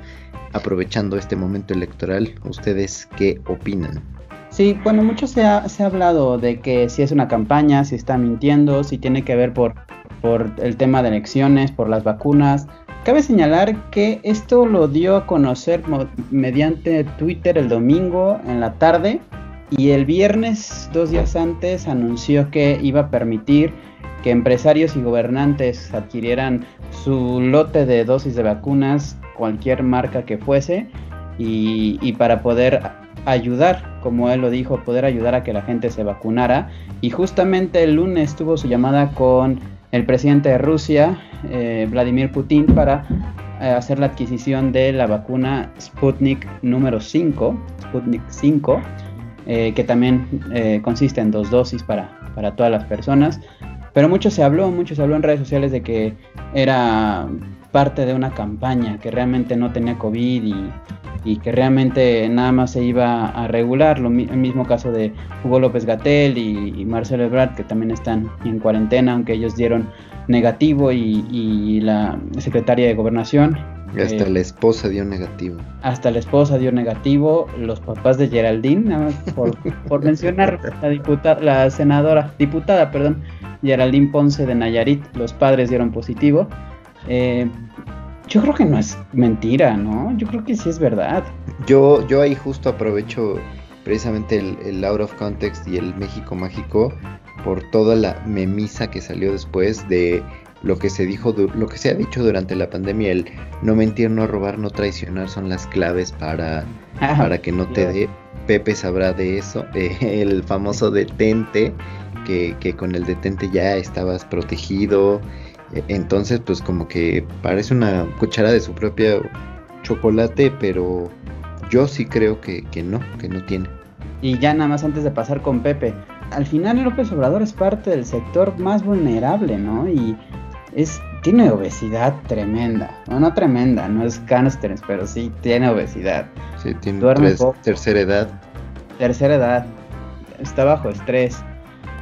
aprovechando este momento electoral. ¿Ustedes qué opinan? Sí, bueno, mucho se ha, se ha hablado de que si es una campaña, si está mintiendo, si tiene que ver por, por el tema de elecciones, por las vacunas. Cabe señalar que esto lo dio a conocer mediante Twitter el domingo en la tarde y el viernes, dos días antes, anunció que iba a permitir que empresarios y gobernantes adquirieran su lote de dosis de vacunas, cualquier marca que fuese, y, y para poder ayudar, como él lo dijo, poder ayudar a que la gente se vacunara. Y justamente el lunes tuvo su llamada con el presidente de Rusia, eh, Vladimir Putin, para eh, hacer la adquisición de la vacuna Sputnik número 5, Sputnik 5, eh, que también consiste en dos dosis para, para todas las personas. Pero mucho se habló, mucho se habló en redes sociales de que era parte de una campaña, que realmente no tenía COVID y, y que realmente nada más se iba a regular. Lo, el mismo caso de Hugo López Gatel y, y Marcelo Ebrard, que también están en cuarentena, aunque ellos dieron negativo, y, y la secretaria de Gobernación. Hasta eh, la esposa dio negativo. hasta la esposa dio negativo, los papás de Geraldine, nada más por, por mencionar la diputada, la senadora, diputada, perdón, Geraldine Ponce de Nayarit, los padres dieron positivo. Eh, yo creo que no es mentira, ¿no? Yo creo que sí es verdad. Yo, yo ahí justo aprovecho precisamente el, el out of context y el México mágico por toda la memisa que salió después de lo que se dijo, lo que se ha dicho durante la pandemia, el no mentir, no robar, no traicionar son las claves para, para que no te dé. Pepe sabrá de eso, eh, el famoso detente, que, que con el detente ya estabas protegido. Entonces, pues como que parece una cuchara de su propia chocolate, pero yo sí creo que, que no, que no tiene. Y ya nada más antes de pasar con Pepe, al final López Obrador es parte del sector más vulnerable, ¿no? Y es tiene obesidad tremenda, no, no tremenda, no es cáncer, pero sí tiene obesidad. Sí, tiene tres- tercera edad. tercera edad, está bajo estrés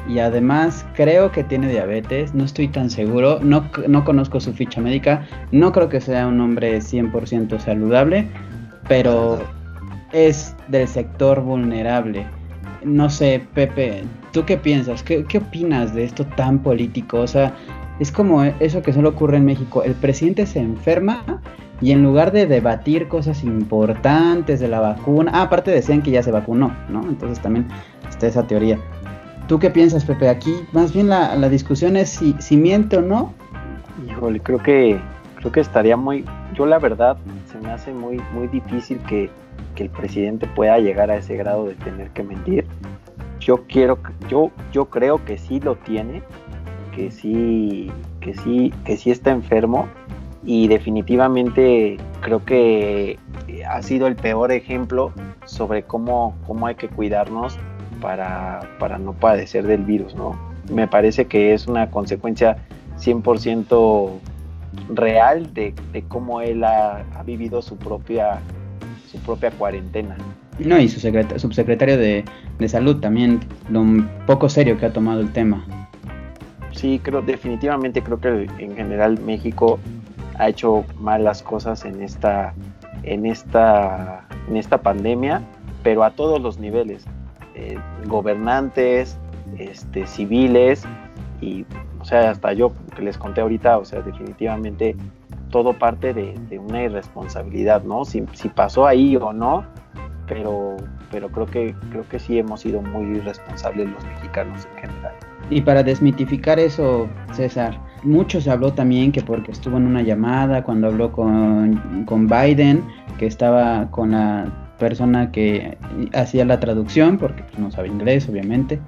y además creo que tiene diabetes, no estoy tan seguro, no, no conozco su ficha médica, no creo que sea un hombre 100% saludable, pero es del sector vulnerable. No sé, Pepe, ¿tú qué piensas? ¿Qué, qué opinas de esto tan político? O sea, es como eso que solo ocurre en México, el presidente se enferma y en lugar de debatir cosas importantes de la vacuna, ah, aparte decían que ya se vacunó, ¿no? Entonces también está esa teoría. ¿Tú qué piensas, Pepe? Aquí más bien la, la discusión es si, si miente o no. Híjole, creo que creo que estaría muy, yo la verdad se me hace muy muy difícil que, que el presidente pueda llegar a ese grado de tener que mentir. Yo quiero, yo yo creo que sí lo tiene, que sí que sí que sí está enfermo y definitivamente creo que ha sido el peor ejemplo sobre cómo, cómo hay que cuidarnos para, para no padecer del virus, ¿no? Me parece que es una consecuencia 100% real de, de, cómo él ha, ha, vivido su propia, su propia cuarentena. No, y su subsecretario de, de, salud también, lo poco serio que ha tomado el tema. Sí, creo, definitivamente creo que en general México ha hecho malas cosas en esta, en esta, en esta pandemia, pero a todos los niveles, eh, gobernantes, este, civiles y, o sea, hasta yo que les conté ahorita, o sea, definitivamente todo parte de, de una irresponsabilidad, ¿no? Si, si, pasó ahí o no, pero, pero creo que creo que sí hemos sido muy irresponsables los mexicanos en general. Y para desmitificar eso, César, mucho se habló también que porque estuvo en una llamada cuando habló con, con Biden, que estaba con la persona que hacía la traducción, porque pues, no sabe inglés, obviamente.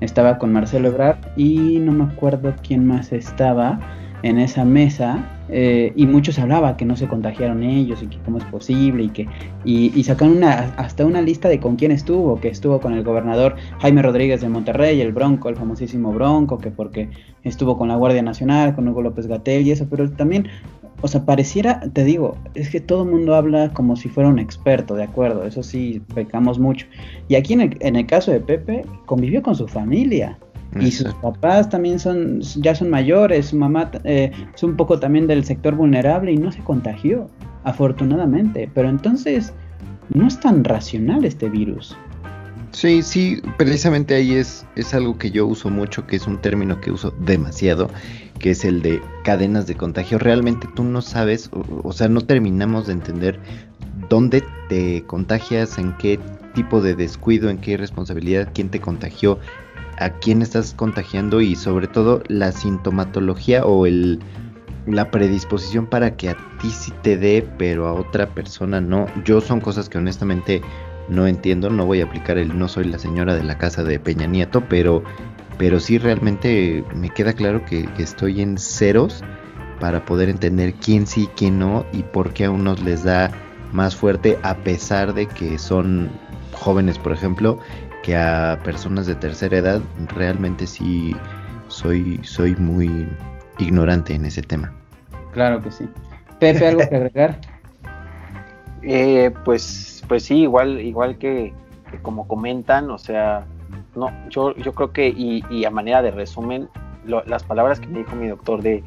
Estaba con Marcelo Ebrard y no me acuerdo quién más estaba en esa mesa eh, y muchos hablaba que no se contagiaron ellos y que cómo es posible y que y, y, sacaron una hasta una lista de con quién estuvo que estuvo con el gobernador Jaime Rodríguez de Monterrey el Bronco el famosísimo Bronco que porque estuvo con la Guardia Nacional con Hugo López Gatel y eso pero también o sea pareciera te digo es que todo el mundo habla como si fuera un experto de acuerdo eso sí pecamos mucho y aquí en el, en el caso de Pepe convivió con su familia y sus papás también son, ya son mayores, su mamá eh, es un poco también del sector vulnerable y no se contagió, afortunadamente. Pero entonces, no es tan racional este virus. Sí, sí, precisamente ahí es, es algo que yo uso mucho, que es un término que uso demasiado, que es el de cadenas de contagio. Realmente tú no sabes, o, sea, no terminamos de entender dónde te contagias, en qué tipo de descuido, en qué responsabilidad, quién te contagió, a quién estás contagiando y sobre todo la sintomatología o el la predisposición para que a ti sí te dé, pero a otra persona no. Yo son cosas que honestamente no entiendo, no voy a aplicar el no soy la señora de la casa de Peña Nieto, pero pero sí realmente me queda claro que, que estoy en ceros para poder entender quién sí, quién no y por qué a unos les da más fuerte a pesar de que son jóvenes, por ejemplo, que a personas de tercera edad realmente sí soy, soy muy ignorante en ese tema. Claro que sí. Pepe, ¿algo que agregar? eh, pues, pues sí, igual, igual que, que, como comentan, o sea, no, yo, yo creo que, y, y a manera de resumen, lo, las palabras que me dijo mi doctor de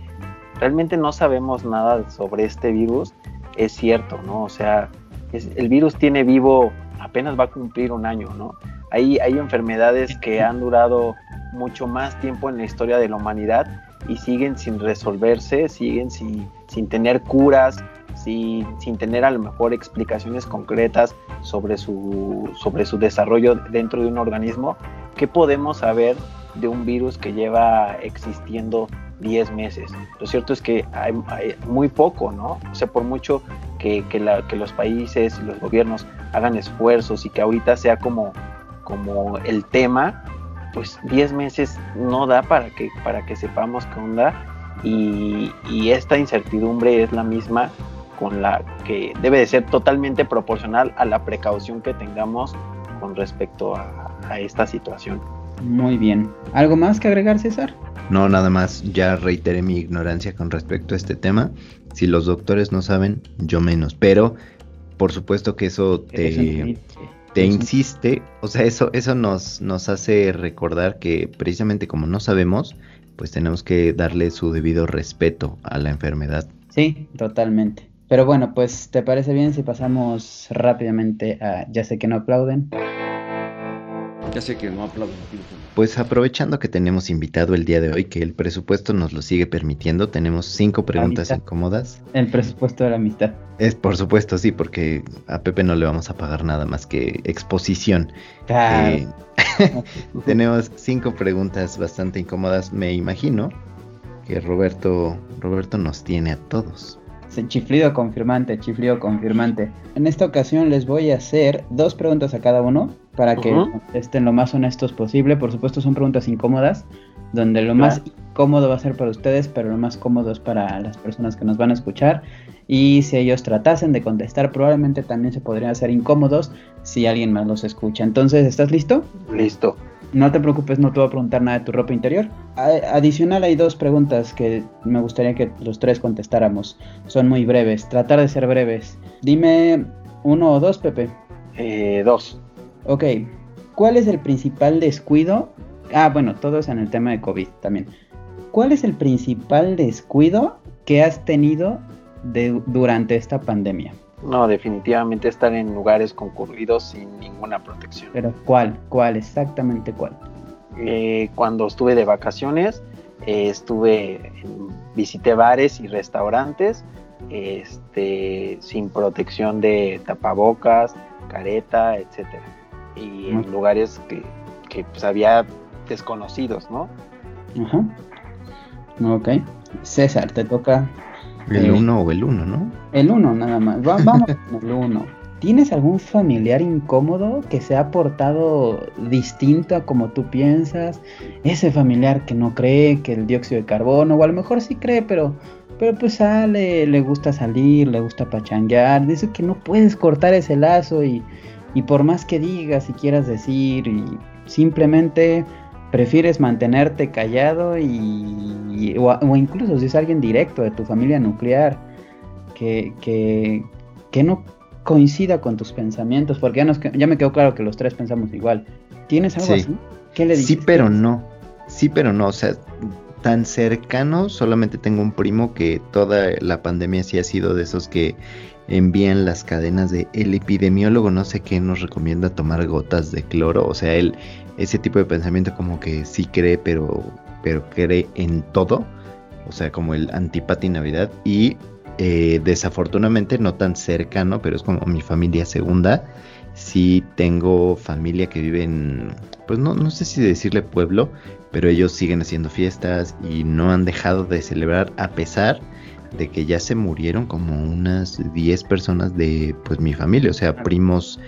realmente no sabemos nada sobre este virus, es cierto, ¿no? O sea, es, el virus tiene vivo, apenas va a cumplir un año, ¿no? Hay, hay enfermedades que han durado mucho más tiempo en la historia de la humanidad y siguen sin resolverse, siguen sin, sin tener curas, sin, sin, tener a lo mejor explicaciones concretas sobre su, sobre su desarrollo dentro de un organismo. ¿Qué podemos saber de un virus que lleva existiendo 10 meses? Lo cierto es que hay, muy poco, ¿no? O sea, por mucho que, que, los países y los gobiernos hagan esfuerzos y que ahorita sea como como el tema, pues 10 meses no da para que, para que sepamos qué onda y, esta incertidumbre es la misma con la que debe de ser totalmente proporcional a la precaución que tengamos con respecto a, a esta situación. Muy bien. ¿Algo más que agregar, César? No, nada más. Ya reiteré mi ignorancia con respecto a este tema. Si los doctores no saben, yo menos. Pero, por supuesto que eso te, te insiste, o sea, eso, eso nos, nos hace recordar que precisamente como no sabemos, pues tenemos que darle su debido respeto a la enfermedad. Sí, totalmente. Pero bueno, pues ¿te parece bien si pasamos rápidamente a Ya sé que no aplauden? Ya sé que no aplauden. Pues aprovechando que tenemos invitado el día de hoy, que el presupuesto nos lo sigue permitiendo, tenemos cinco preguntas incómodas. El presupuesto de la amistad. Es por supuesto, sí, porque a Pepe no le vamos a pagar nada más que exposición. Claro. Eh, tenemos cinco preguntas bastante incómodas, me imagino que Roberto, Roberto nos tiene a todos. Chiflido confirmante, chiflido confirmante. En esta ocasión les voy a hacer dos preguntas a cada uno para que estén lo más honestos posible. Por supuesto son preguntas incómodas, donde lo más incómodo va a ser para ustedes, pero lo más cómodo es para las personas que nos van a escuchar. Y si ellos tratasen de contestar, probablemente también se podrían hacer incómodos si alguien más los escucha. Entonces, ¿estás listo? Listo. No te preocupes, no te voy a preguntar nada de tu ropa interior. adicional hay dos preguntas que me gustaría que los tres contestáramos. Son muy breves, tratar de ser breves. Dime uno o dos, Pepe. Eh, dos. Ok. ¿Cuál es el principal descuido? Ah, bueno, todo es en el tema de COVID también. ¿Cuál es el principal descuido que has tenido durante esta pandemia? No, definitivamente estar en lugares concurridos sin ninguna protección. ¿Pero cuál? ¿Cuál? Exactamente cuál? Eh, cuando estuve de vacaciones, eh, estuve, visité bares y restaurantes este, sin protección de tapabocas, careta, etcétera. Y en lugares que, que pues, había desconocidos, ¿no? Ajá. Ok. César, te toca el 1 o el 1, ¿no? El 1 nada más. vamos con el 1. ¿Tienes algún familiar incómodo que se ha portado distinto a como tú piensas? Ese familiar que no cree que el dióxido de carbono, o a lo mejor sí cree, pero, pero pues sale, le gusta salir, le gusta pachanguear, dice que no puedes cortar ese lazo y, y por más que digas y quieras decir, y simplemente prefieres mantenerte callado y, o, incluso si es alguien directo de tu familia nuclear que, que, no coincida con tus pensamientos, porque ya, ya, me quedó claro que los tres pensamos igual. ¿Tienes algo así? ¿Qué le dices? Sí, pero no. Sí, pero no. O sea, tan cercano, solamente tengo un primo que toda la pandemia sí ha sido de esos que envían las cadenas de el epidemiólogo no sé qué nos recomienda tomar gotas de cloro, o sea, él ese tipo de pensamiento como que sí cree, pero, pero cree en todo, o sea, como el antipati Navidad, y eh, desafortunadamente no tan cercano, pero es como mi familia segunda, sí tengo familia que vive en, pues no, no sé si decirle pueblo, pero ellos siguen haciendo fiestas y no han dejado de celebrar a pesar de que ya se murieron como unas 10 personas de pues mi familia, o sea, primos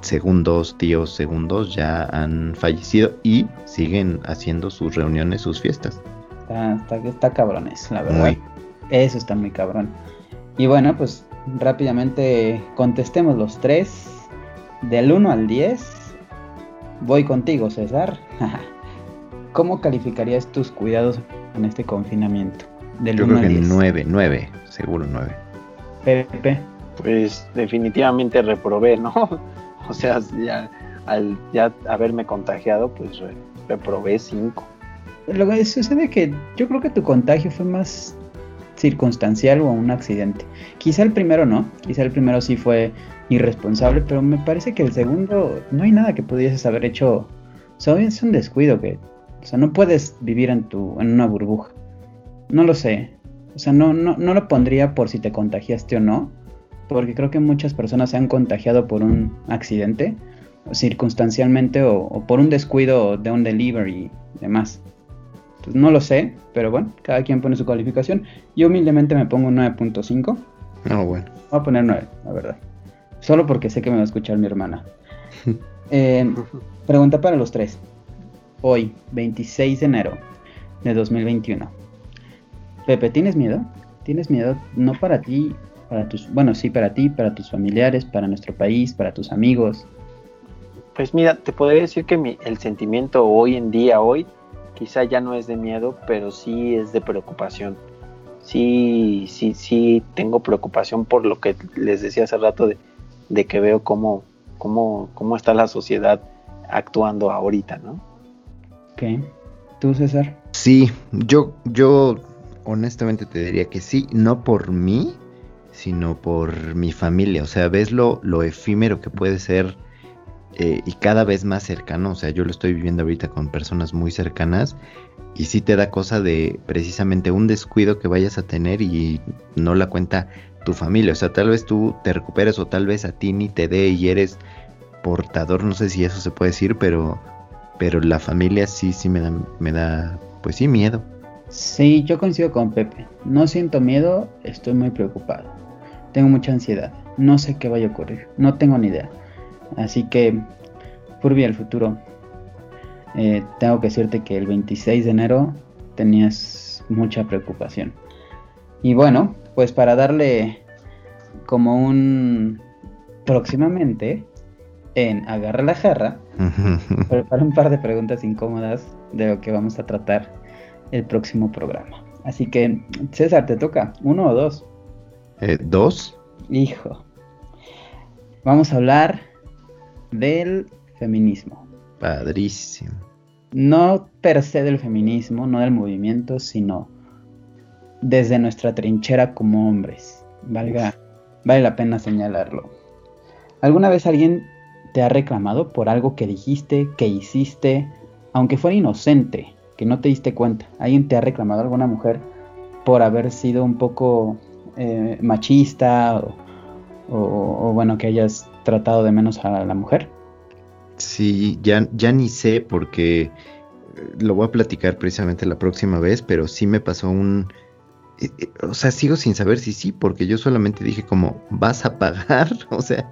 segundos, tíos segundos ya han fallecido y siguen haciendo sus reuniones, sus fiestas. Está, está, cabrones, la verdad. Eso está muy cabrón. Y bueno, pues rápidamente contestemos los tres. Del 1 al 10. Voy contigo, César. ¿Cómo calificarías tus cuidados en este confinamiento? Del Yo creo que 9, 9, seguro 9. Pepe. Pues definitivamente reprobé, ¿no? O sea, ya, al ya haberme contagiado, pues reprobé 5. Lo que sucede es que yo creo que tu contagio fue más circunstancial o un accidente. Quizá el primero no, quizá el primero sí fue irresponsable, pero me parece que el segundo no hay nada que pudieses haber hecho. O sea, es un descuido que, o sea, no puedes vivir en tu en una burbuja. No lo sé. O sea, no, no, no lo pondría por si te contagiaste o no, porque creo que muchas personas se han contagiado por un accidente, circunstancialmente o, por un descuido de un delivery y demás. no lo sé, pero bueno, cada quien pone su calificación. Yo humildemente me pongo un 9.5. No, bueno. Voy a poner 9, la verdad. Solo porque sé que me va a escuchar mi hermana. Eh, pregunta para los tres. Hoy, 26 de enero de 2021. Pepe, ¿tienes miedo? ¿Tienes miedo no para ti para tus, bueno, sí, para ti, para tus familiares, para nuestro país, para tus amigos? Pues mira, te podría decir que mi, el sentimiento hoy en día, hoy, quizá ya no es de miedo, pero sí es de preocupación. Sí, sí, sí, tengo preocupación por lo que les decía hace rato de, de que veo cómo, cómo, cómo está la sociedad actuando ahorita, ¿no? Ok. ¿Tú, César? Sí, yo, yo honestamente te diría que sí, no por mí, sino por mi familia. O sea, ves lo, lo efímero que puede ser eh, y cada vez más cercano. O sea, yo lo estoy viviendo ahorita con personas muy cercanas y sí te da cosa de precisamente un descuido que vayas a tener y no la cuenta tu familia. O sea, tal vez tú te recuperes o tal vez a ti ni te dé y eres portador, no sé si eso se puede decir, pero pero la familia sí, sí me da, me da, pues sí, miedo. Sí, yo coincido con Pepe. No siento miedo, estoy muy preocupado. Tengo mucha ansiedad. No sé qué vaya a ocurrir. No tengo ni idea. Así que, Furby, el futuro. Eh, tengo que decirte que el 26 de enero tenías mucha preocupación. Y bueno, pues para darle como un próximamente en Agarra la jarra, prepara un par de preguntas incómodas de lo que vamos a tratar el próximo programa. Así que, César, te toca, uno o dos. Eh, ¿Dos? Hijo. Vamos a hablar del feminismo. Padrísimo. No per se del feminismo, no del movimiento, sino desde nuestra trinchera como hombres. Valga, vale la pena señalarlo. ¿Alguna vez alguien te ha reclamado por algo que dijiste, que hiciste, aunque fuera inocente, que no te diste cuenta? ¿Alguien te ha reclamado alguna mujer por haber sido un poco eh, machista o, bueno, que hayas tratado de menos a la mujer? Sí, ya, ya ni sé porque eh, lo voy a platicar precisamente la próxima vez, pero sí me pasó un eh, eh, o sea, sigo sin saber si sí, porque yo solamente dije como, ¿vas a pagar? O sea,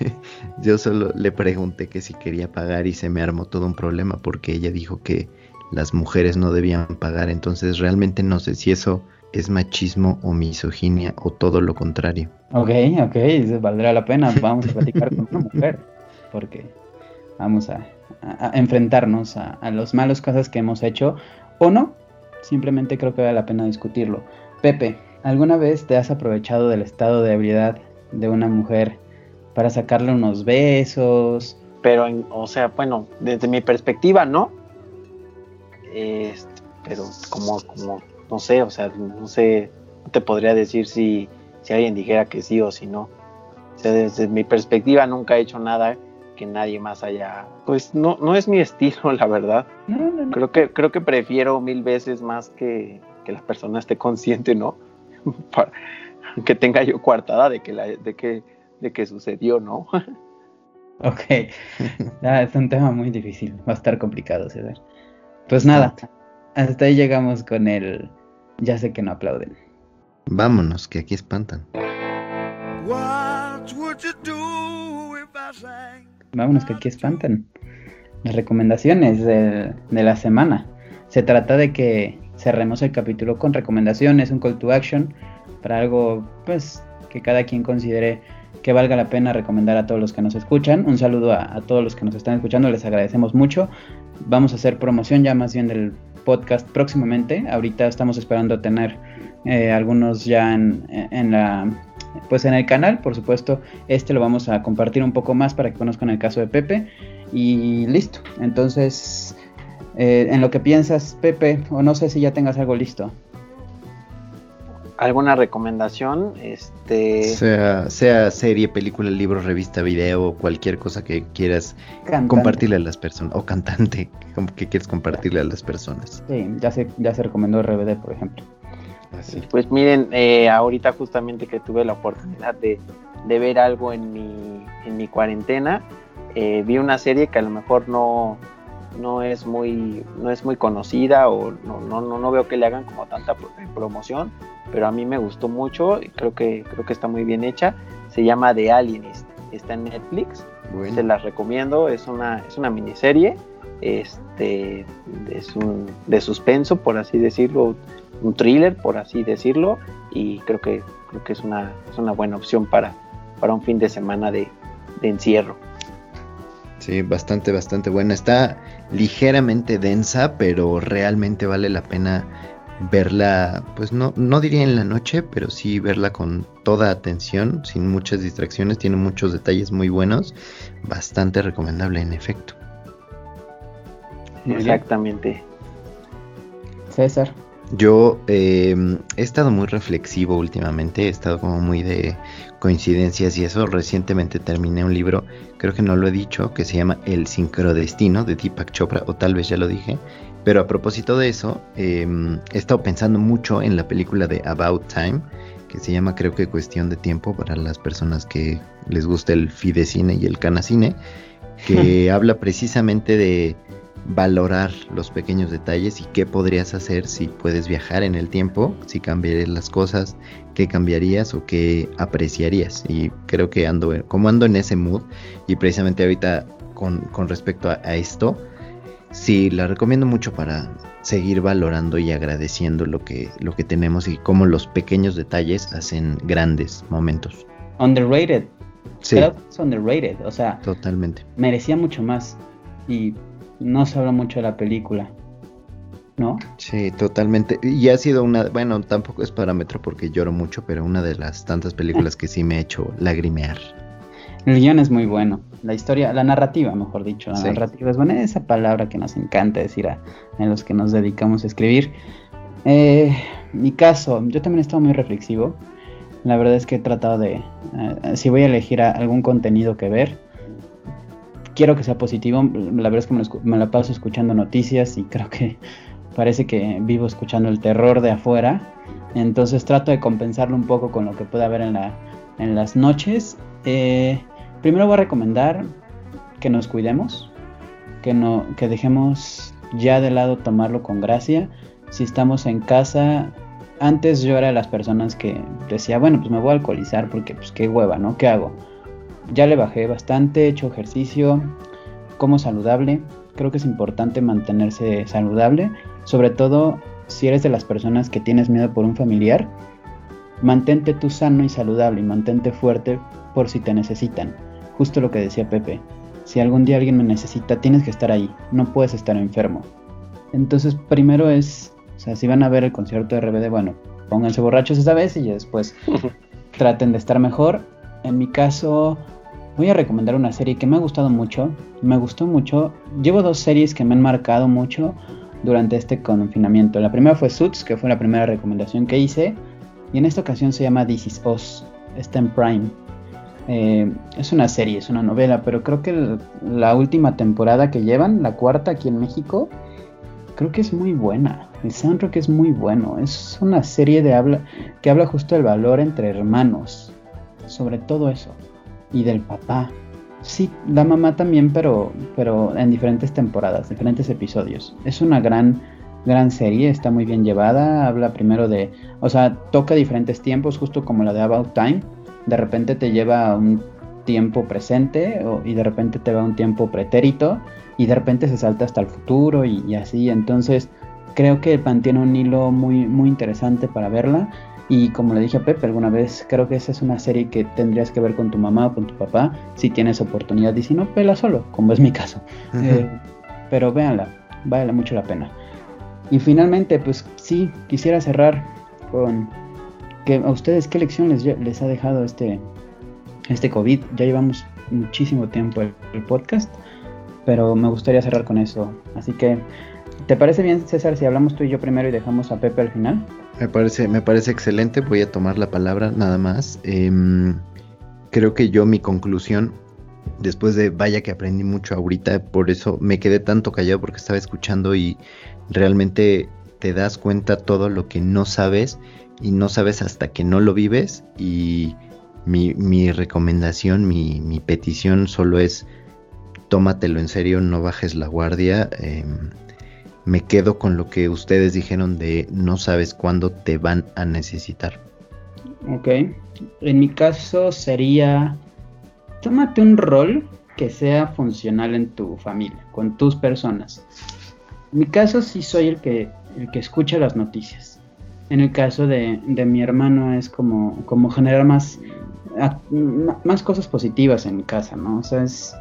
yo solo le pregunté que si quería pagar y se me armó todo un problema porque ella dijo que las mujeres no debían pagar, entonces realmente no sé si eso es machismo o misoginia o todo lo contrario. Ok, ok, valdrá la pena, vamos a platicar con una mujer, porque vamos a, enfrentarnos a, a los malos cosas que hemos hecho o no, simplemente creo que vale la pena discutirlo. Pepe, ¿alguna vez te has aprovechado del estado de ebriedad de una mujer para sacarle unos besos? Pero, o sea, bueno, desde mi perspectiva, ¿no? pero como, como, no sé, o sea, no sé, no te podría decir si, si alguien dijera que sí o si no. O sea, desde mi perspectiva nunca he hecho nada que nadie más haya. Pues no, no es mi estilo, la verdad. Creo que, creo que prefiero mil veces más que, que la persona esté consciente, ¿no? Para, que tenga yo coartada de que, la, de que, de que sucedió, ¿no? ok. Ah, es un tema muy difícil. Va a estar complicado, César. Pues nada, hasta ahí llegamos con el ya sé que no aplauden. Vámonos, que aquí espantan. Vámonos, que aquí espantan. Las recomendaciones de, de la semana. Se trata de que cerremos el capítulo con recomendaciones, un call to action para algo pues que cada quien considere que valga la pena recomendar a todos los que nos escuchan. Un saludo a, todos los que nos están escuchando, les agradecemos mucho. Vamos a hacer promoción ya más bien del podcast próximamente. Ahorita estamos esperando tener eh, algunos ya en, en, la pues en el canal, por supuesto, este lo vamos a compartir un poco más para que conozcan el caso de Pepe y listo. Entonces, eh, en lo que piensas, Pepe, o no sé si ya tengas algo listo. ¿Alguna recomendación? Este... Sea, sea serie, película, libro, revista, video, cualquier cosa que quieras compartirle a las personas. O cantante que quieres compartirle a las personas. Sí, ya se, ya se recomendó RBD, por ejemplo. Pues miren, eh, ahorita justamente que tuve la oportunidad de, ver algo en mi, en mi cuarentena, eh, vi una serie que a lo mejor no, no es muy no es muy conocida o no, no, no, veo que le hagan como tanta promoción pero a mí me gustó mucho y creo que creo que está muy bien hecha. Se llama The Alienist está en Netflix se las recomiendo es una es una miniserie este es un de suspenso por así decirlo un thriller por así decirlo y creo que creo que es una es una buena opción para para un fin de semana de, de encierro. Sí, bastante, bastante buena. Está ligeramente densa, pero realmente vale la pena verla, pues no, no diría en la noche, pero sí verla con toda atención, sin muchas distracciones. Tiene muchos detalles muy buenos. Bastante recomendable, en efecto. Exactamente. César. Yo em, he estado muy reflexivo últimamente, he estado como muy de coincidencias y eso. Recientemente terminé un libro, creo que no lo he dicho, que se llama El sincrodestino de Deepak Chopra, o tal vez ya lo dije. Pero a propósito de eso, em, he estado pensando mucho en la película de About Time, que se llama creo que Cuestión de Tiempo para las personas que les gusta el fidecine y el canacine, que habla precisamente de valorar los pequeños detalles y qué podrías hacer si puedes viajar en el tiempo, si cambiarías las cosas, qué cambiarías o qué apreciarías. Y creo que ando, como ando en ese mood y precisamente ahorita con, con respecto a, a, esto, sí, la recomiendo mucho para seguir valorando y agradeciendo lo que, lo que tenemos y cómo los pequeños detalles hacen grandes momentos. Underrated. Sí, Creo que es underrated. O sea, totalmente. merecía mucho más. Y no se habla mucho de la película. ¿No? Sí, totalmente. Y ha sido una, bueno, tampoco es parámetro porque lloro mucho, pero una de las tantas películas que sí me ha hecho lagrimear. El guion es muy bueno. La historia, la narrativa, mejor dicho, la Sí. narrativa es buena. Esa palabra que nos encanta decir a, a los que nos dedicamos a escribir. Eh, mi caso, yo también he estado muy reflexivo. La verdad es que he tratado de, eh, si voy a elegir a- algún contenido que ver, quiero que sea positivo. La verdad es que me, lo escu- me la paso escuchando noticias y creo que parece que vivo escuchando el terror de afuera. Entonces trato de compensarlo un poco con lo que pueda haber en, la, en las noches. Eh, primero voy a recomendar que nos cuidemos, que, que dejemos ya de lado tomarlo con gracia. Si estamos en casa, antes yo era de las personas que decía, bueno, pues me voy a alcoholizar porque pues qué hueva, ¿no? ¿Qué hago? Ya le bajé bastante, he hecho ejercicio, como saludable. Creo que es importante mantenerse saludable, sobre todo si eres de las personas que tienes miedo por un familiar. Mantente tú sano y saludable y mantente fuerte por si te necesitan. Justo lo que decía Pepe. Si algún día alguien me necesita, tienes que estar ahí. No puedes estar enfermo. Entonces, primero es, o sea, si van a ver el concierto de RBD, bueno, pónganse borrachos esta vez y ya después traten de estar mejor. En mi caso, voy a recomendar una serie que me ha gustado mucho. Me gustó mucho. Llevo dos series que me han marcado mucho durante este confinamiento. La primera fue Suits, que fue la primera recomendación que hice. Y en esta ocasión se llama This Is Us. Está en Prime. Eh, es una serie, es una novela, pero creo que la última temporada que llevan, la cuarta aquí en México, creo que es muy buena. El soundtrack es muy bueno. Es una serie de habla que habla justo del valor entre hermanos, sobre todo eso, y del papá. Sí, la mamá también, pero, pero en diferentes temporadas, diferentes episodios. Es una gran, gran serie, está muy bien llevada. Habla primero de, o sea, toca diferentes tiempos, justo como la de About Time. De repente te lleva a un tiempo presente o- y de repente te va a un tiempo pretérito y de repente se salta hasta el futuro y, y así. Entonces creo que mantiene un hilo muy, muy interesante para verla. Y como le dije a Pepe alguna vez, creo que esa es una serie que tendrías que ver con tu mamá o con tu papá si tienes oportunidad. Y si no, pela solo, como es mi caso. Eh, pero véanla, vale mucho la pena. Y finalmente, pues sí, quisiera cerrar con que a ustedes qué lección les, les ha dejado este, este COVID. Ya llevamos muchísimo tiempo el, el podcast, pero me gustaría cerrar con eso. Así que, ¿te parece bien, César, si hablamos tú y yo primero y dejamos a Pepe al final? Me parece, me parece excelente, voy a tomar la palabra nada más. Em, creo que yo mi conclusión, después de vaya que aprendí mucho ahorita, por eso me quedé tanto callado porque estaba escuchando y realmente te das cuenta todo lo que no sabes y no sabes hasta que no lo vives y mi, recomendación, mi, mi petición solo es tómatelo en serio, no bajes la guardia. em, me quedo con lo que ustedes dijeron de no sabes cuándo te van a necesitar. Ok. En mi caso sería, tómate un rol que sea funcional en tu familia, con tus personas. En mi caso sí soy el que, el que escucha las noticias. En el caso de, de mi hermano es como, como generar más, más cosas positivas en casa, ¿no? O sea, es,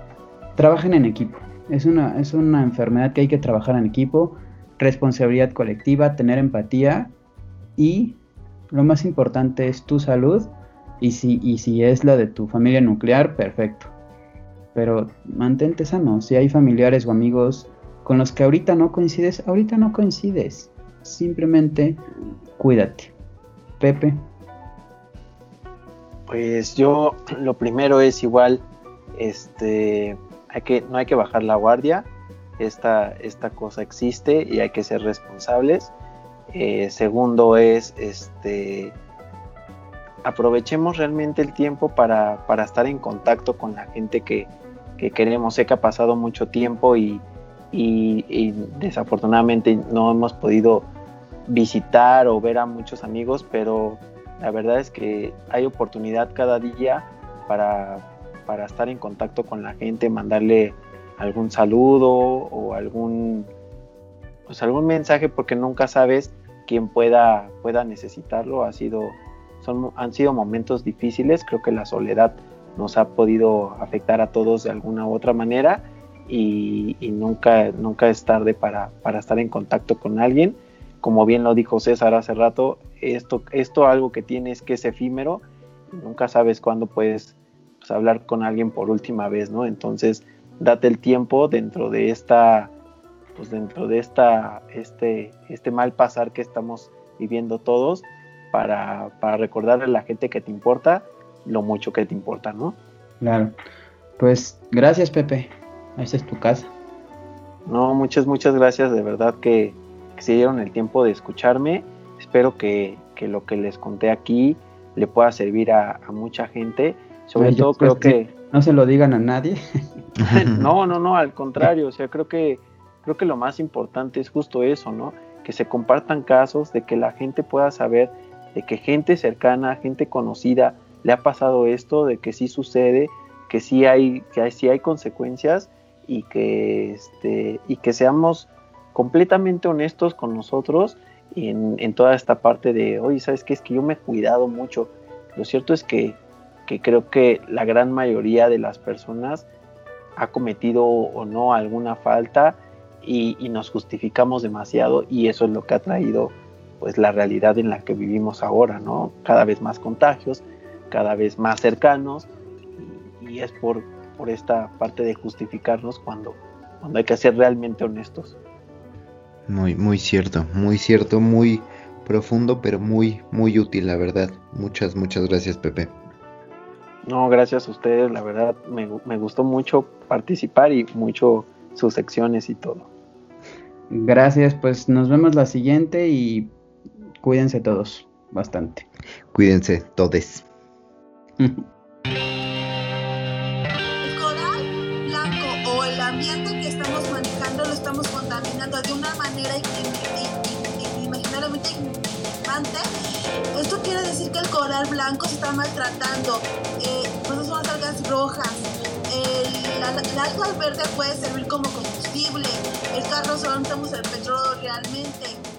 trabajen en equipo. Es una, es una enfermedad que hay que trabajar en equipo, responsabilidad colectiva, tener empatía y lo más importante es tu salud y si, y si es la de tu familia nuclear, perfecto. Pero mantente sano. Si hay familiares o amigos con los que ahorita no coincides, ahorita no coincides. Simplemente cuídate. Pepe. Pues yo lo primero es igual, este, hay que, no hay que bajar la guardia, esta, esta cosa existe y hay que ser responsables. Eh, segundo es, este, aprovechemos realmente el tiempo para, para estar en contacto con la gente que, que queremos. Sé que ha pasado mucho tiempo y, y, desafortunadamente no hemos podido visitar o ver a muchos amigos, pero la verdad es que hay oportunidad cada día para, para estar en contacto con la gente, mandarle algún saludo o algún pues algún mensaje porque nunca sabes quién pueda pueda necesitarlo ha sido son han sido momentos difíciles creo que la soledad nos ha podido afectar a todos de alguna u otra manera y, nunca, nunca es tarde para, para, estar en contacto con alguien. Como bien lo dijo César hace rato, esto, esto algo que tienes que es efímero, nunca sabes cuándo puedes pues, hablar con alguien por última vez, ¿no? Entonces, date el tiempo dentro de esta, pues dentro de esta, este, este mal pasar que estamos viviendo todos, para, para recordarle a la gente que te importa lo mucho que te importa, ¿no? Claro. Pues gracias, Pepe. Esa es tu casa. No, muchas, muchas gracias. De verdad que, se dieron el tiempo de escucharme. Espero que, lo que les conté aquí le pueda servir a, mucha gente. Sobre todo creo que... No se lo digan a nadie. no, no, no, al contrario. O sea, creo que, creo que lo más importante es justo eso, ¿no? Que se compartan casos, de que la gente pueda saber de que gente cercana, gente conocida, le ha pasado esto, de que sí sucede, que sí hay, que sí hay consecuencias y que, este, y que seamos completamente honestos con nosotros en, en toda esta parte de, oye, ¿sabes qué? Es que yo me he cuidado mucho. Lo cierto es que, que creo que la gran mayoría de las personas ha cometido o no alguna falta y, y, nos justificamos demasiado y eso es lo que ha traído pues la realidad en la que vivimos ahora, ¿no? Cada vez más contagios, cada vez más cercanos y, y es por, por esta parte de justificarnos cuando, cuando hay que ser realmente honestos. Muy, muy cierto, muy cierto, muy profundo, pero muy, muy útil, la verdad. Muchas, muchas gracias, Pepe. No, gracias a ustedes, la verdad me, me gustó mucho participar y mucho sus secciones y todo. Gracias, pues nos vemos la siguiente y cuídense todos bastante. Cuídense todes. que el coral blanco se está maltratando. Eh, por eso son las algas rojas. El, alga verde puede servir como combustible. El carro solo usamos el petróleo realmente.